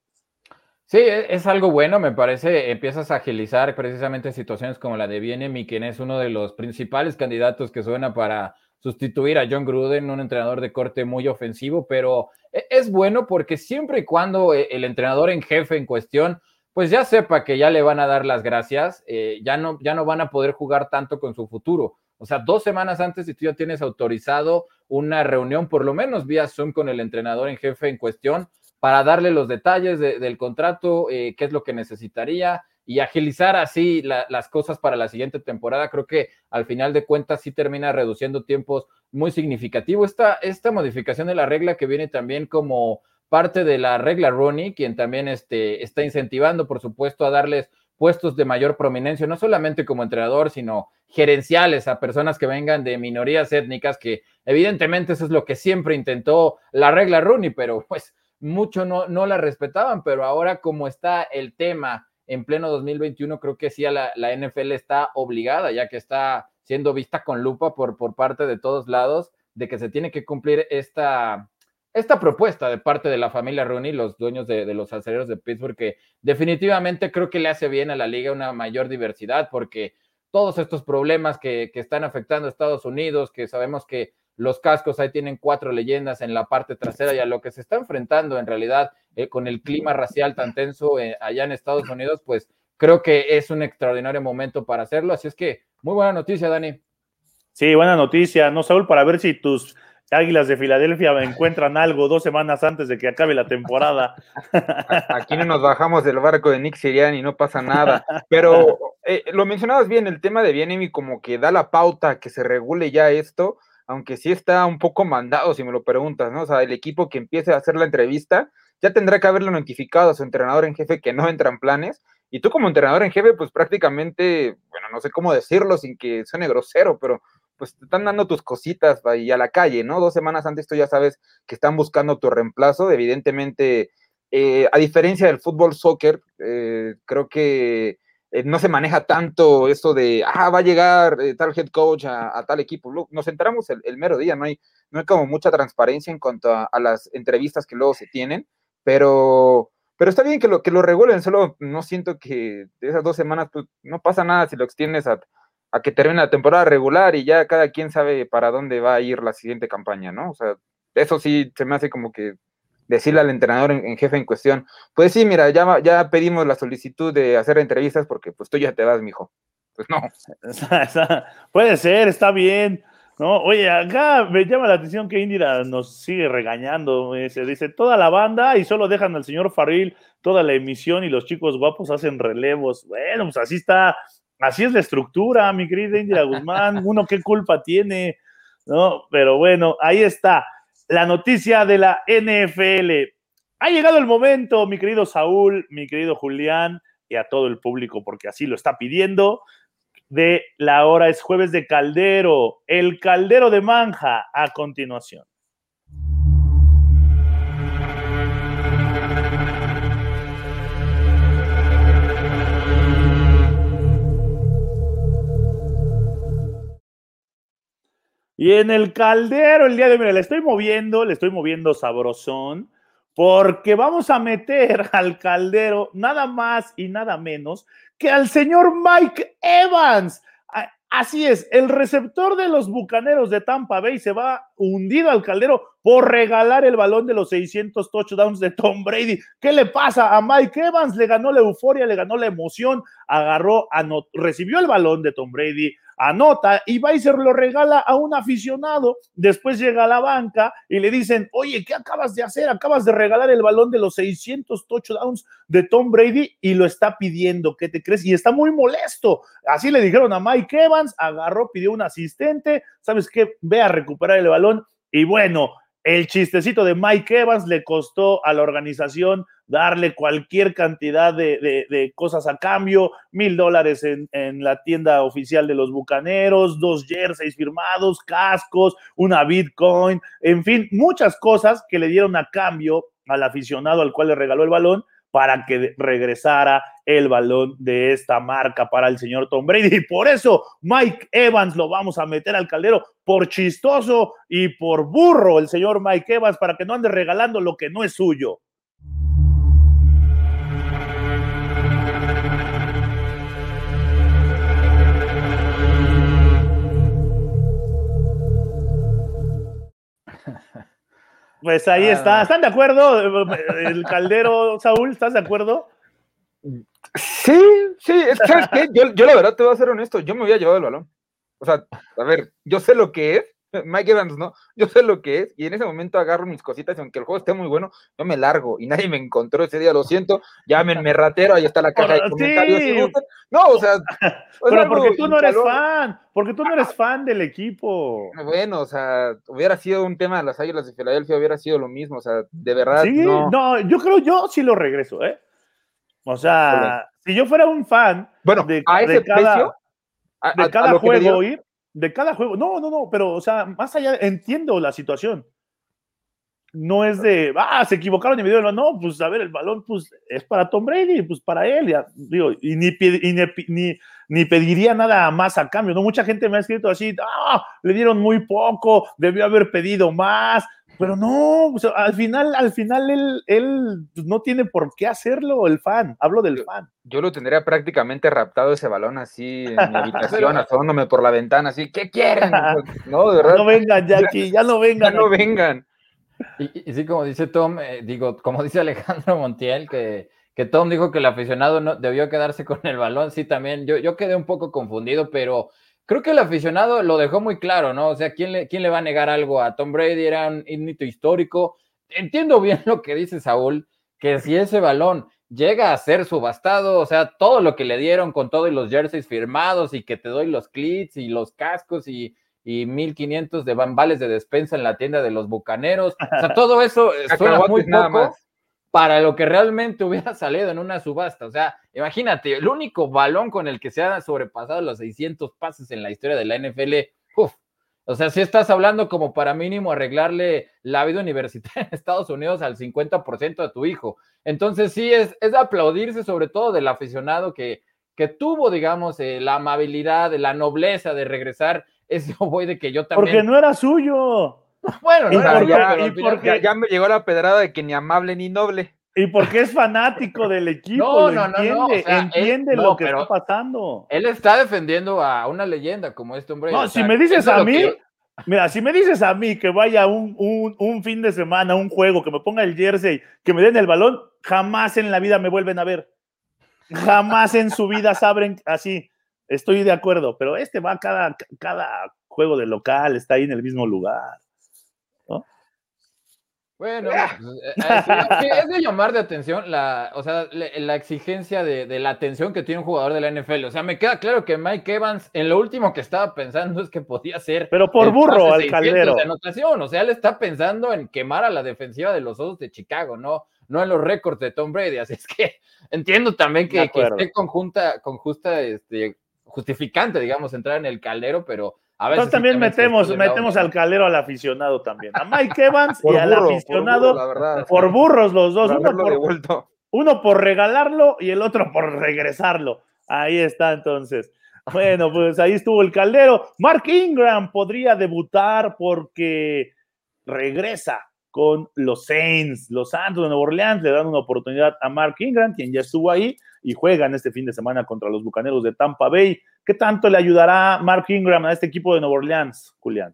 Sí, e, es algo bueno, me parece. Empiezas a agilizar precisamente situaciones como la de Bienemi, quien es uno de los principales candidatos que suena para sustituir a John Gruden, un entrenador de corte muy ofensivo, pero e, es bueno porque siempre y cuando eh, el entrenador en jefe en cuestión, pues ya sepa que ya le van a dar las gracias, eh, ya, no, ya no van a poder jugar tanto con su futuro. O sea, dos semanas antes, si tú ya tienes autorizado una reunión, por lo menos vía Zoom con el entrenador en jefe en cuestión, para darle los detalles del contrato, eh, qué es lo que necesitaría y agilizar así las cosas para la siguiente temporada. Creo que al final de cuentas sí termina reduciendo tiempos muy significativo. Esta, esta modificación de la regla que viene también como parte de la regla Ronnie, quien también este, está incentivando, por supuesto, a darles puestos de mayor prominencia, no solamente como entrenador, sino gerenciales a personas que vengan de minorías étnicas, que evidentemente eso es lo que siempre intentó la regla Rooney, pero pues mucho no, no la respetaban, pero ahora como está el tema en pleno 2021, creo que sí la, la NFL está obligada, ya que está siendo vista con lupa por, por parte de todos lados, de que se tiene que cumplir esta, esta propuesta de parte de la familia Rooney, los dueños de, los aceleros de Pittsburgh, que definitivamente creo que le hace bien a la liga una mayor diversidad, porque todos estos problemas que, que están afectando a Estados Unidos, que sabemos que los cascos ahí tienen cuatro leyendas en la parte trasera y a lo que se está enfrentando en realidad eh, con el clima racial tan tenso eh, allá en Estados Unidos, pues creo que es un extraordinario momento para hacerlo. Así es que muy buena noticia, Dani. Sí, buena noticia, ¿no, Saúl? Para ver si tus Águilas de Filadelfia encuentran algo dos semanas antes de que acabe la temporada. *laughs* Aquí no nos bajamos del barco de Nick Sirian y no pasa nada. Pero eh, lo mencionabas bien, el tema de Bienemi como que da la pauta que se regule ya esto, aunque sí está un poco mandado, si me lo preguntas, ¿no? O sea, el equipo que empiece a hacer la entrevista ya tendrá que haberle notificado a su entrenador en jefe que no entran planes. Y tú como entrenador en jefe, pues prácticamente, bueno, no sé cómo decirlo sin que suene grosero, pero pues te están dando tus cositas y a la calle, ¿no? Dos semanas antes tú ya sabes que están buscando tu reemplazo. Evidentemente, eh, a diferencia del fútbol soccer, eh, creo que eh, no se maneja tanto eso de, ah, va a llegar tal head coach a, tal equipo. Nos entramos el, mero día, no hay, no como mucha transparencia en cuanto a, las entrevistas que luego se tienen, pero, pero está bien que lo, que lo regulen, solo no siento que esas dos semanas pues, no pasa nada si lo extiendes a a que termine la temporada regular y ya cada quien sabe para dónde va a ir la siguiente campaña, ¿no? O sea, eso sí se me hace como que decirle al entrenador en, jefe en cuestión, pues sí, mira, ya, ya pedimos la solicitud de hacer entrevistas porque pues tú ya te vas, mijo. Pues no. *laughs* Puede ser, está bien. No, oye, acá me llama la atención que Indira nos sigue regañando. Se dice toda la banda y solo dejan al señor Farril toda la emisión y los chicos guapos hacen relevos. Bueno, pues así está así es la estructura, mi querida Indira Guzmán, uno qué culpa tiene, ¿no? Pero bueno, ahí está la noticia de la NFL. Ha llegado el momento, mi querido Saúl, mi querido Julián y a todo el público, porque así lo está pidiendo, de la hora es jueves de Caldero, el Caldero de Manja a continuación. Y en el caldero el día de hoy, le estoy moviendo, le estoy moviendo sabrosón, porque vamos a meter *laughs* al caldero nada más y nada menos que al señor Mike Evans. Así es, el receptor de los Bucaneros de Tampa Bay se va hundido al caldero por regalar el balón de los 600 touchdowns de Tom Brady. ¿Qué le pasa a Mike Evans? Le ganó la euforia, le ganó la emoción, agarró, recibió el balón de Tom Brady, anota y se lo regala a un aficionado. Después llega a la banca y le dicen, oye, ¿qué acabas de hacer? Acabas de regalar el balón de los 600 touchdowns de Tom Brady y lo está pidiendo. ¿Qué te crees? Y está muy molesto. Así le dijeron a Mike Evans, agarró, pidió un asistente. ¿Sabes qué? Ve a recuperar el balón. Y bueno, el chistecito de Mike Evans le costó a la organización darle cualquier cantidad de, cosas a cambio, mil dólares en, en, la tienda oficial de los Bucaneros, dos jerseys firmados, cascos, una Bitcoin, en fin, muchas cosas que le dieron a cambio al aficionado al cual le regaló el balón para que regresara el balón de esta marca para el señor Tom Brady. Y por eso Mike Evans lo vamos a meter al caldero por chistoso y por burro el señor Mike Evans para que no ande regalando lo que no es suyo. Pues ahí está. Ah. ¿Están de acuerdo? El caldero, Saúl, ¿estás de acuerdo? Sí, sí, ¿sabes qué? Yo, yo, la verdad te voy a ser honesto, yo me había llevado el balón. O sea, a ver, yo sé lo que es, *laughs* Mike Evans, ¿no? Yo sé lo que es y en ese momento agarro mis cositas y aunque el juego esté muy bueno, yo me largo y nadie me encontró ese día, lo siento, llámenme ratero, ahí está la caja de comentarios. No, o sea... *laughs* Pero porque tú no eres fan, porque tú no eres *laughs* fan del equipo. Bueno, o sea, hubiera sido un tema de las Águilas de Filadelfia, hubiera sido lo mismo, o sea, de verdad. Sí, no, yo creo, yo sí lo regreso, ¿eh? O sea, si yo fuera un fan bueno, de, a ese precio, de cada juego ir, de cada juego. No, no, no, pero, o sea, más allá, entiendo la situación. No es de, ah, se equivocaron y me dieron, no, pues a ver, el balón, pues es para Tom Brady, pues para él, ya, digo, y ni, ni, ni, pediría nada más a cambio, ¿no? Mucha gente me ha escrito así, ah, le dieron muy poco, debió haber pedido más, pero no, al final, al final él, él no tiene por qué hacerlo, el fan. Hablo del fan. Yo lo tendría prácticamente raptado ese balón así en mi habitación, *laughs* asomándome por la ventana, así, ¿qué quieren? *laughs* no, de verdad. No vengan, Jackie, ya no *laughs* vengan. Ya no vengan. Y, sí, como dice Tom, eh, digo, como dice Alejandro Montiel, que, que Tom dijo que el aficionado no debió quedarse con el balón. Sí, también, yo, yo quedé un poco confundido, pero creo que el aficionado lo dejó muy claro, ¿no? O sea, ¿quién le, quién le va a negar algo a Tom Brady? Era un hito histórico. Entiendo bien *laughs* lo que dice Saúl, que si ese balón llega a ser subastado, o sea, todo lo que le dieron con todos los jerseys firmados y que te doy los clits y los cascos y, y 1500 de bambales de despensa en la tienda de los bucaneros, o sea, todo eso *laughs* suena muy poco para lo que realmente hubiera *laughs* salido en una subasta. O sea, imagínate, el único balón con el que se han sobrepasado los 600 pases en la historia de la NFL, uf, o sea, si estás hablando como para mínimo arreglarle la vida universitaria en Estados Unidos al 50% de tu hijo. Entonces sí, es, es aplaudirse sobre todo del aficionado que, que tuvo, digamos, eh, la amabilidad, la nobleza de regresar *laughs* ese voy de que yo también... Porque no era suyo. Bueno, no era ya, y porque ya me llegó la pedrada de que ni amable ni noble. Y porque es fanático *laughs* del equipo, no, no, entiende, no, entiende lo que está pasando. Él está defendiendo a una leyenda como este hombre. No, si me dices a mí, mira, si me dices a mí que vaya un, un, un, fin de semana, un juego, que me ponga el jersey, que me den el balón, jamás en la vida me vuelven a ver. Jamás en su vida *laughs* saben así. Estoy de acuerdo, pero este va cada, cada juego de local, está ahí en el mismo lugar. Bueno, pues, eh, es de llamar de atención la, o sea, la exigencia de, la atención que tiene un jugador de la NFL. O sea, me queda claro que Mike Evans en lo último que estaba pensando es que podía ser. Pero por burro al caldero. De anotación. O sea, él está pensando en quemar a la defensiva de los Osos de Chicago, no, no en los récords de Tom Brady. Así es que *laughs* entiendo también que, que esté conjunta, con justa, este, justificante, digamos, entrar en el caldero, pero a veces. también metemos, metemos al caldero al aficionado también. A Mike *laughs* Evans y al aficionado. Por, burros los dos. Uno por, regalarlo y el otro por regresarlo. Ahí está entonces. Bueno, pues ahí estuvo el caldero. Mark Ingram podría debutar porque regresa con los Saints. Los Santos de Nueva Orleans le dan una oportunidad a Mark Ingram, quien ya estuvo ahí y juegan este fin de semana contra los Bucaneros de Tampa Bay. ¿Qué tanto le ayudará Mark Ingram a este equipo de Nueva Orleans, Julián?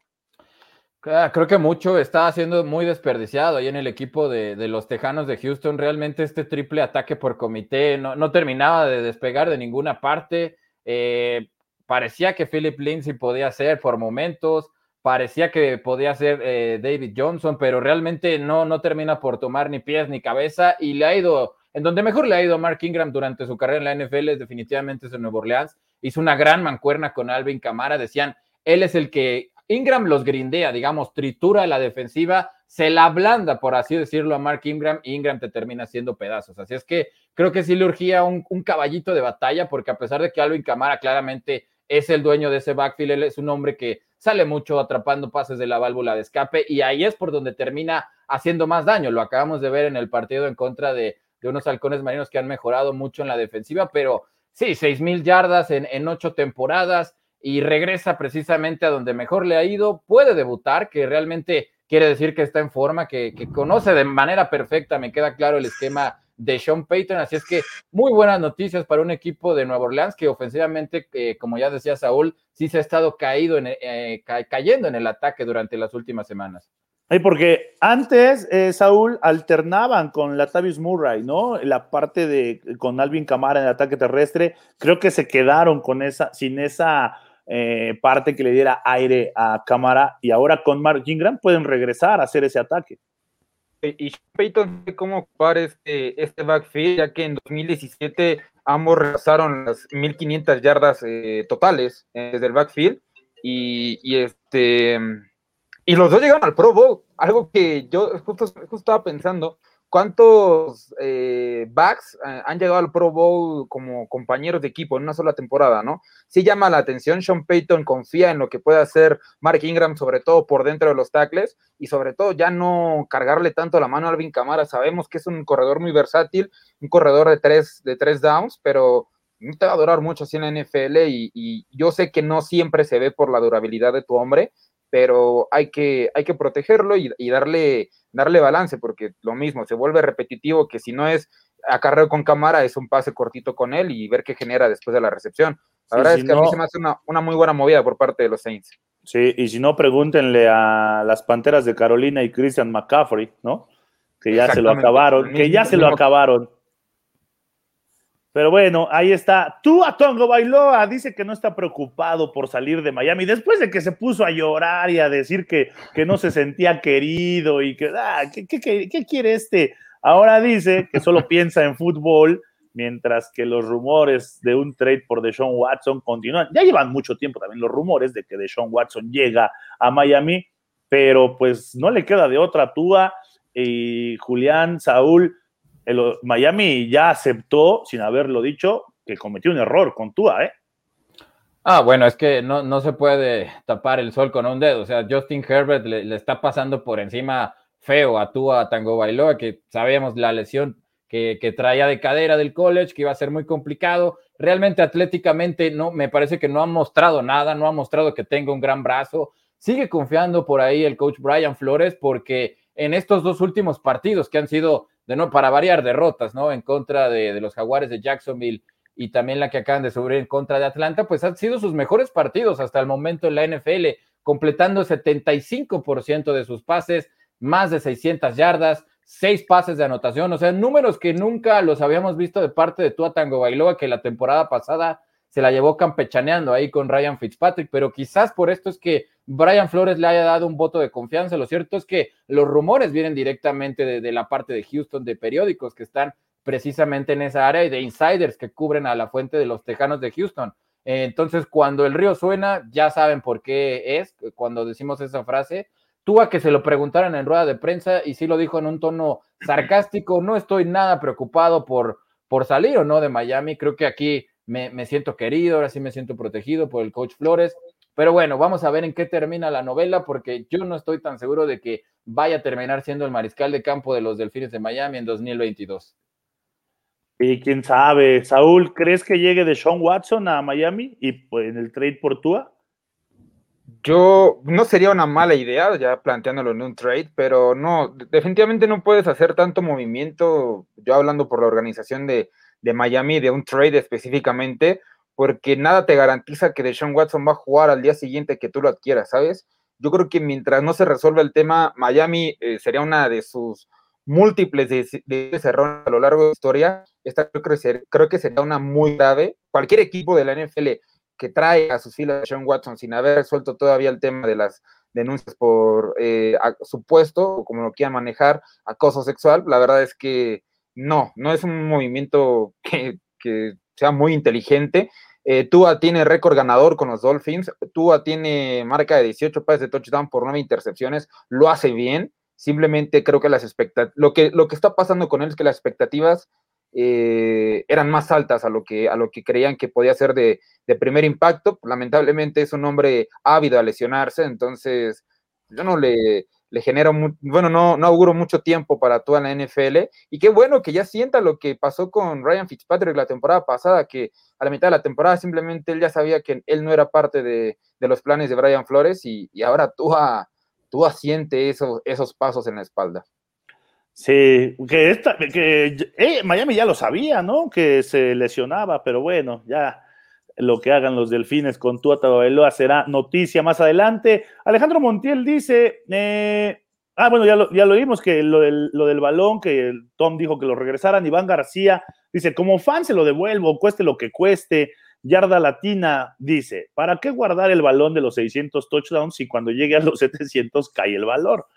Ah, creo que mucho está siendo muy desperdiciado ahí en el equipo de, los Tejanos de Houston. Realmente este triple ataque por comité no, terminaba de despegar de ninguna parte. Eh, parecía que Philip Lindsay podía ser por momentos parecía que podía ser eh, David Johnson, pero realmente no, no termina por tomar ni pies ni cabeza y le ha ido, en donde mejor le ha ido Mark Ingram durante su carrera en la NFL es definitivamente en Nuevo Orleans. Hizo una gran mancuerna con Alvin Camara, decían, él es el que Ingram los grindea, digamos, tritura la defensiva, se la blanda, por así decirlo, a Mark Ingram, y Ingram te termina haciendo pedazos. Así es que creo que sí le urgía un, un caballito de batalla, porque a pesar de que Alvin Camara claramente es el dueño de ese backfield, él es un hombre que sale mucho atrapando pases de la válvula de escape y ahí es por donde termina haciendo más daño. Lo acabamos de ver en el partido en contra de, unos halcones marinos que han mejorado mucho en la defensiva, pero sí, seis mil yardas en, ocho temporadas y regresa precisamente a donde mejor le ha ido, puede debutar, que realmente quiere decir que está en forma, que, que conoce de manera perfecta, me queda claro el esquema de Sean Payton. Así es que muy buenas noticias para un equipo de Nueva Orleans que ofensivamente, eh, como ya decía Saúl, sí se ha estado caído en, eh, cayendo en el ataque durante las últimas semanas. Porque antes, eh, Saúl, alternaban con Latavius Murray, ¿no? La parte de con Alvin Camara en el ataque terrestre, creo que se quedaron con esa, sin esa parte que le diera aire a Camara y ahora con Mark Ingram pueden regresar a hacer ese ataque. Y Peyton, ¿cómo ocupar este, este backfield? Ya que en 2017 ambos rebasaron las 1500 yardas eh, totales eh, desde el backfield. Y, este. Y los dos llegaron al Pro Bowl. Algo que yo justo, justo estaba pensando. ¿Cuántos eh, backs eh, han llegado al Pro Bowl como compañeros de equipo en una sola temporada, no? Sí llama la atención, Sean Payton confía en lo que puede hacer Mark Ingram, sobre todo por dentro de los tackles, y sobre todo ya no cargarle tanto la mano a Alvin Camara. Sabemos que es un corredor muy versátil, un corredor de tres, de tres downs, pero no te va a durar mucho así en la NFL, y, yo sé que no siempre se ve por la durabilidad de tu hombre, pero hay que, hay que protegerlo y, y darle darle balance, porque lo mismo, se vuelve repetitivo que si no es acarreo con cámara, es un pase cortito con él y ver qué genera después de la recepción. La verdad es que a mí se me hace una, muy buena movida por parte de los Saints. Sí, y si no, pregúntenle a las Panteras de Carolina y Christian McCaffrey, ¿no? Que ya se lo acabaron, que ya se lo acabaron. Pero bueno, ahí está. Tú a Tongo Bailoa dice que no está preocupado por salir de Miami después de que se puso a llorar y a decir que, que no se sentía querido y que, ah, ¿qué, qué quiere este? Ahora dice que solo piensa en fútbol, mientras que los rumores de un trade por Deshaun Watson continúan. Ya llevan mucho tiempo también los rumores de que Deshaun Watson llega a Miami, pero pues no le queda de otra Túa y Julián, Saúl Miami ya aceptó, sin haberlo dicho, que cometió un error con Tua, ¿eh? Ah, bueno, es que no, no se puede tapar el sol con un dedo. O sea, Justin Herbert le, está pasando por encima feo a Tua Tango Bailoa, que sabíamos la lesión que, que, traía de cadera del college, que iba a ser muy complicado. Realmente atléticamente no, me parece que no ha mostrado nada, no ha mostrado que tenga un gran brazo. Sigue confiando por ahí el coach Brian Flores porque en estos dos últimos partidos que han sido de no, para variar derrotas, ¿no? En contra de, los Jaguares de Jacksonville y también la que acaban de subir en contra de Atlanta, pues han sido sus mejores partidos hasta el momento en la NFL, completando 75% de sus pases, más de 600 yardas, seis pases de anotación, o sea, números que nunca los habíamos visto de parte de Tua Tango Bailoa, que la temporada pasada se la llevó campechaneando ahí con Ryan Fitzpatrick, pero quizás por esto es que Brian Flores le haya dado un voto de confianza. Lo cierto es que los rumores vienen directamente de, la parte de Houston, de periódicos que están precisamente en esa área y de insiders que cubren a la fuente de los Tejanos de Houston. entonces, cuando el río suena, ya saben por qué es, cuando decimos esa frase. Tú a que se lo preguntaran en rueda de prensa y sí lo dijo en un tono sarcástico, no estoy nada preocupado por, por salir o no de Miami. Creo que aquí me, me siento querido, ahora sí me siento protegido por el coach Flores. Pero bueno, vamos a ver en qué termina la novela, porque yo no estoy tan seguro de que vaya a terminar siendo el mariscal de campo de los Delfines de Miami en 2022. Y quién sabe, Saúl, ¿crees que llegue de Sean Watson a Miami y pues, en el trade por Tua? Yo no sería una mala idea ya planteándolo en un trade, pero no, definitivamente no puedes hacer tanto movimiento, yo hablando por la organización de, de Miami, de un trade específicamente, porque nada te garantiza que Deshaun Watson va a jugar al día siguiente que tú lo adquieras, ¿sabes? Yo creo que mientras no se resuelva el tema, Miami eh, sería una de sus múltiples de, errores a lo largo de la historia. Esta creo que, creo que sería una muy grave. Cualquier equipo de la NFL que trae a sus filas a Deshaun Watson sin haber resuelto todavía el tema de las denuncias por eh, supuesto, o como lo quieran manejar, acoso sexual, la verdad es que no, no es un movimiento que, sea muy inteligente. Eh, Tua tiene récord ganador con los Dolphins. Tua tiene marca de 18 pases de touchdown por 9 intercepciones. Lo hace bien. Simplemente creo que las expectativas, lo que, lo que está pasando con él es que las expectativas eh, eran más altas a lo, que, a lo que creían que podía ser de, de primer impacto. Lamentablemente es un hombre ávido a lesionarse, entonces yo no le, le genera, bueno, no, no auguro mucho tiempo para toda la NFL. Y qué bueno que ya sienta lo que pasó con Ryan Fitzpatrick la temporada pasada, que a la mitad de la temporada simplemente él ya sabía que él no era parte de, los planes de Brian Flores y, ahora tú, tú asiente esos, esos pasos en la espalda. Sí, que, esta, que eh, Miami ya lo sabía, ¿no? Que se lesionaba, pero bueno, ya lo que hagan los delfines con Tua Tagovailoa será noticia más adelante. Alejandro Montiel dice, eh, ah, bueno, ya lo, ya lo vimos, que lo del, lo del balón, que Tom dijo que lo regresaran. Iván García dice, como fan se lo devuelvo, cueste lo que cueste. Yarda Latina dice, ¿para qué guardar el balón de los 600 touchdowns si cuando llegue a los 700 cae el valor?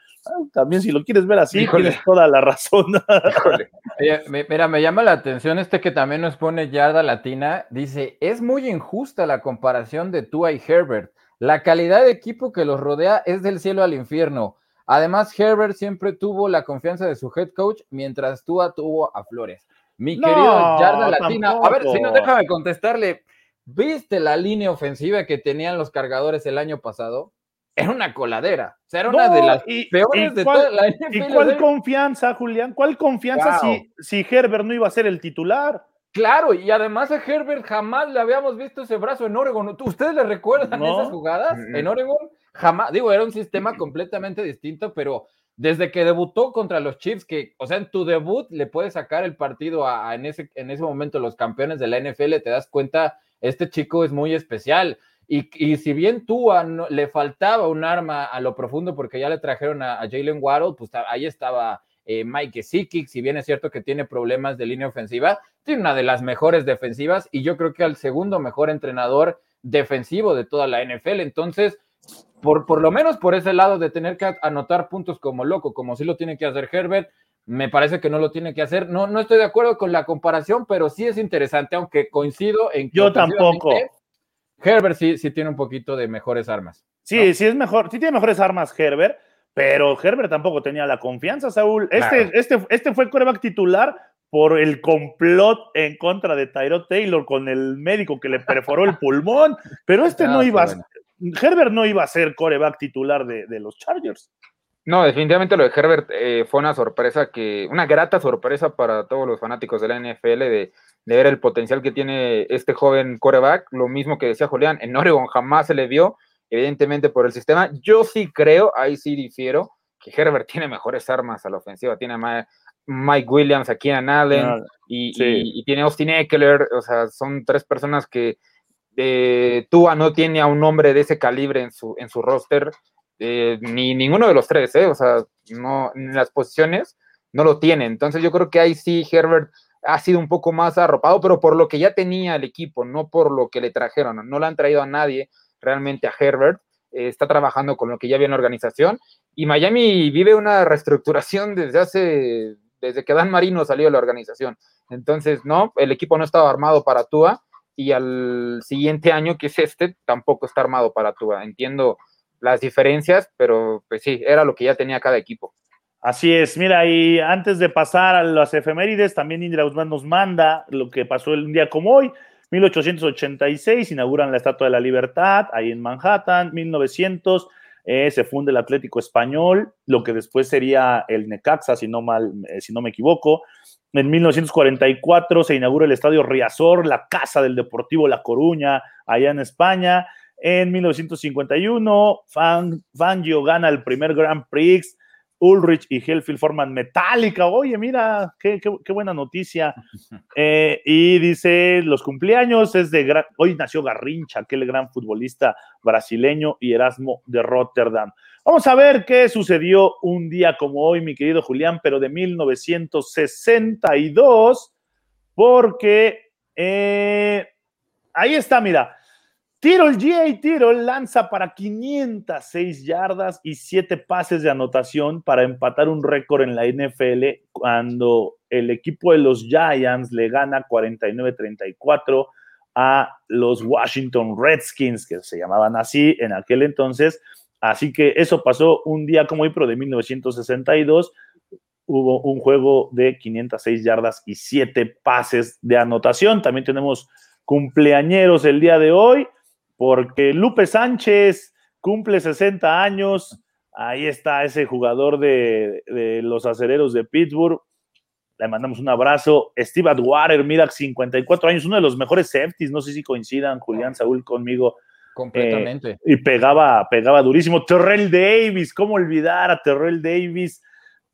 También si lo quieres ver así, tienes toda la razón. *laughs* mira, me llama la atención este que también nos pone Yarda Latina. Dice, es muy injusta la comparación de Tua y Herbert. La calidad de equipo que los rodea es del cielo al infierno. Además, Herbert siempre tuvo la confianza de su head coach, mientras Tua tuvo a Flores. Mi querido Yarda Latina, a ver, si no, déjame contestarle. ¿Viste la línea ofensiva que tenían los cargadores el año pasado? Era una coladera. O sea, era una de las peores de toda la *laughs* NFL. ¿Y cuál confianza, Julián? ¿Cuál confianza si, si Herbert no iba a ser el titular? Claro, y además a Herbert jamás le habíamos visto ese brazo en Oregon. ¿Ustedes le recuerdan esas jugadas en Oregon? Jamás, digo, era un sistema completamente distinto, pero desde que debutó contra los Chiefs, que, o sea, en tu debut le puedes sacar el partido a, en, ese, en ese momento los campeones de la NFL, te das cuenta, este chico es muy especial. Y, si bien tú le faltaba un arma a lo profundo porque ya le trajeron a, Jalen Waddle, pues ahí estaba eh, Mike Sikik, si bien es cierto que tiene problemas de línea ofensiva, tiene una de las mejores defensivas y yo creo que al segundo mejor entrenador defensivo de toda la NFL. Entonces, por, por lo menos por ese lado de tener que anotar puntos como loco, como si lo tiene que hacer Herbert, me parece que no lo tiene que hacer. No, no estoy de acuerdo con la comparación, pero sí es interesante, aunque coincido en que. Yo tampoco. Herbert sí, sí tiene un poquito de mejores armas. Sí, sí es mejor, sí tiene mejores armas Herbert, pero Herbert tampoco tenía la confianza, Saúl. Este, este, este fue coreback titular por el complot en contra de Tyro Taylor con el médico que le perforó el *laughs* pulmón, pero este no iba a, Herbert no iba a ser coreback titular de, de los Chargers. No, definitivamente lo de Herbert eh, fue una sorpresa que, una grata sorpresa para todos los fanáticos de la NFL de, ver el potencial que tiene este joven coreback. Lo mismo que decía Julián, en Oregon jamás se le vio, evidentemente por el sistema. Yo sí creo, ahí sí difiero, que Herbert *laughs* tiene mejores armas a la ofensiva. Tiene a Mike Williams, a Keenan Allen ah, y, tiene Austin Eckler. O sea, son tres personas que eh, Tua no tiene a un hombre de ese calibre en su, en su roster. Eh, ni ninguno de los tres, ¿eh? O sea, no, en las posiciones no lo tiene. Entonces yo creo que ahí sí Herbert ha sido un poco más arropado, pero por lo que ya tenía el equipo, no por lo que le trajeron. No le han traído a nadie realmente a Herbert. Eh, está trabajando con lo que ya había en la organización. Y Miami vive una reestructuración desde hace, desde que Dan Marino salió de la organización. Entonces, no, el equipo no estaba armado para Tua y al siguiente año, que es este, tampoco está armado para Tua. Entiendo las diferencias, pero pues sí, era lo que ya tenía cada equipo. Así es, mira, y antes de pasar a las efemérides, también Indra Guzmán nos manda lo que pasó el día como hoy. 1886 inauguran la Estatua de la Libertad ahí en Manhattan. 1900 eh, se funda el Atlético Español, lo que después sería el Necaxa, si no, mal, eh, si no me equivoco. En 1944 se inaugura el Estadio Riazor, la casa del Deportivo La Coruña, allá en España. En 1951, Fangio gana el primer Grand Prix. Ulrich y Helfield forman Metallica. Oye, mira, qué, buena noticia. *laughs* Eh, y dice, los cumpleaños es de... Hoy nació Garrincha, aquel gran futbolista brasileño y Erasmo de Rotterdam. Vamos a ver qué sucedió un día como hoy, mi querido Julián, pero de 1962, porque eh, ahí está, mira. Tiro G.A. Tiro lanza para 506 yardas y 7 pases de anotación para empatar un récord en la NFL cuando el equipo de los Giants le gana 49-34 a los Washington Redskins, que se llamaban así en aquel entonces. Así que eso pasó un día como hoy, pero de 1962 hubo un juego de 506 yardas y 7 pases de anotación. También tenemos cumpleañeros el día de hoy porque Lupe Sánchez cumple 60 años. Ahí está ese jugador de, los acereros de Pittsburgh. Le mandamos un abrazo. Steve Atwater, mira, 54 años, uno de los mejores safeties. No sé si coincidan, Julián Saúl, conmigo. Completamente. Eh, y pegaba, pegaba durísimo. Terrell Davis, ¿cómo olvidar a Terrell Davis?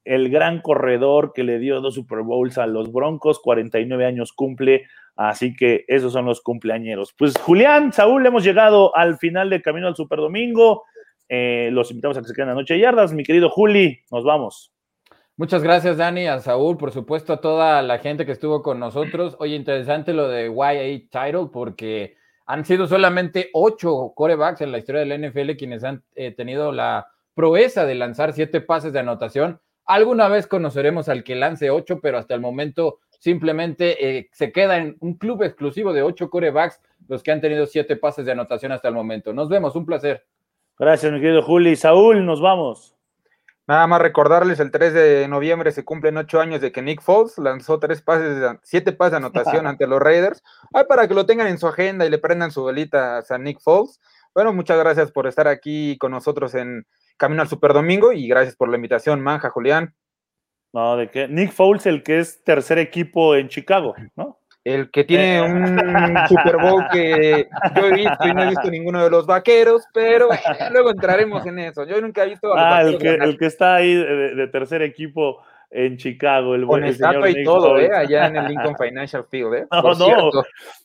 El gran corredor que le dio dos Super Bowls a los Broncos, 49 años cumple. Así que esos son los cumpleañeros. Pues Julián, Saúl, hemos llegado al final del camino al Super Domingo. Eh, los invitamos a que se queden a Noche Yardas. Mi querido Juli, nos vamos. Muchas gracias, Dani, a Saúl, por supuesto, a toda la gente que estuvo con nosotros. Oye, interesante lo de YA Title, porque han sido solamente ocho corebacks en la historia del NFL quienes han eh, tenido la proeza de lanzar siete pases de anotación. Alguna vez conoceremos al que lance ocho, pero hasta el momento simplemente eh, se queda en un club exclusivo de ocho corebacks, los que han tenido siete pases de anotación hasta el momento. Nos vemos, un placer. Gracias, mi querido Juli. Saúl, nos vamos. Nada más recordarles, el 3 de noviembre se cumplen ocho años de que Nick Foles lanzó tres pases, siete pases de anotación *laughs* ante los Raiders. Ay, para que lo tengan en su agenda y le prendan su velita a Nick Foles. Bueno, muchas gracias por estar aquí con nosotros en Camino al Super Domingo y gracias por la invitación, Manja, Julián. No, de que Nick Foles, el que es tercer equipo en Chicago, ¿no? El que tiene eh. un Super Bowl que yo he visto y no he visto ninguno de los vaqueros, pero luego entraremos en eso. Yo nunca he visto a Ah, el que, el que, está ahí de, tercer equipo en Chicago, el buen estatua y todo, ¿eh? Allá en el Lincoln *laughs* Financial Field, ¿eh? No, no.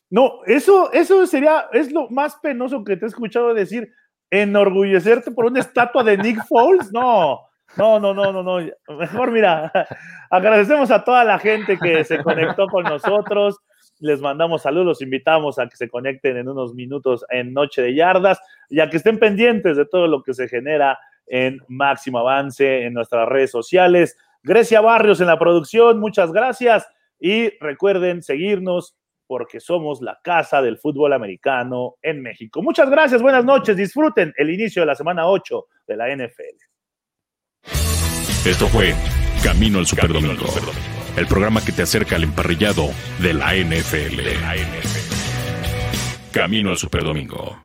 No, eso, eso sería, es lo más penoso que te he escuchado decir, enorgullecerte por una estatua de Nick Foles, no. No, no, no, no, no. Mejor mira, agradecemos a toda la gente que se conectó con nosotros. Les mandamos saludos, los invitamos a que se conecten en unos minutos en Noche de Yardas y a que estén pendientes de todo lo que se genera en Máximo Avance en nuestras redes sociales. Grecia Barrios en la producción, muchas gracias. Y recuerden seguirnos porque somos la casa del fútbol americano en México. Muchas gracias, buenas noches, disfruten el inicio de la semana 8 de la NFL. Esto fue Camino al Superdomingo, el programa que te acerca al emparrillado de la NFL. Camino al Superdomingo.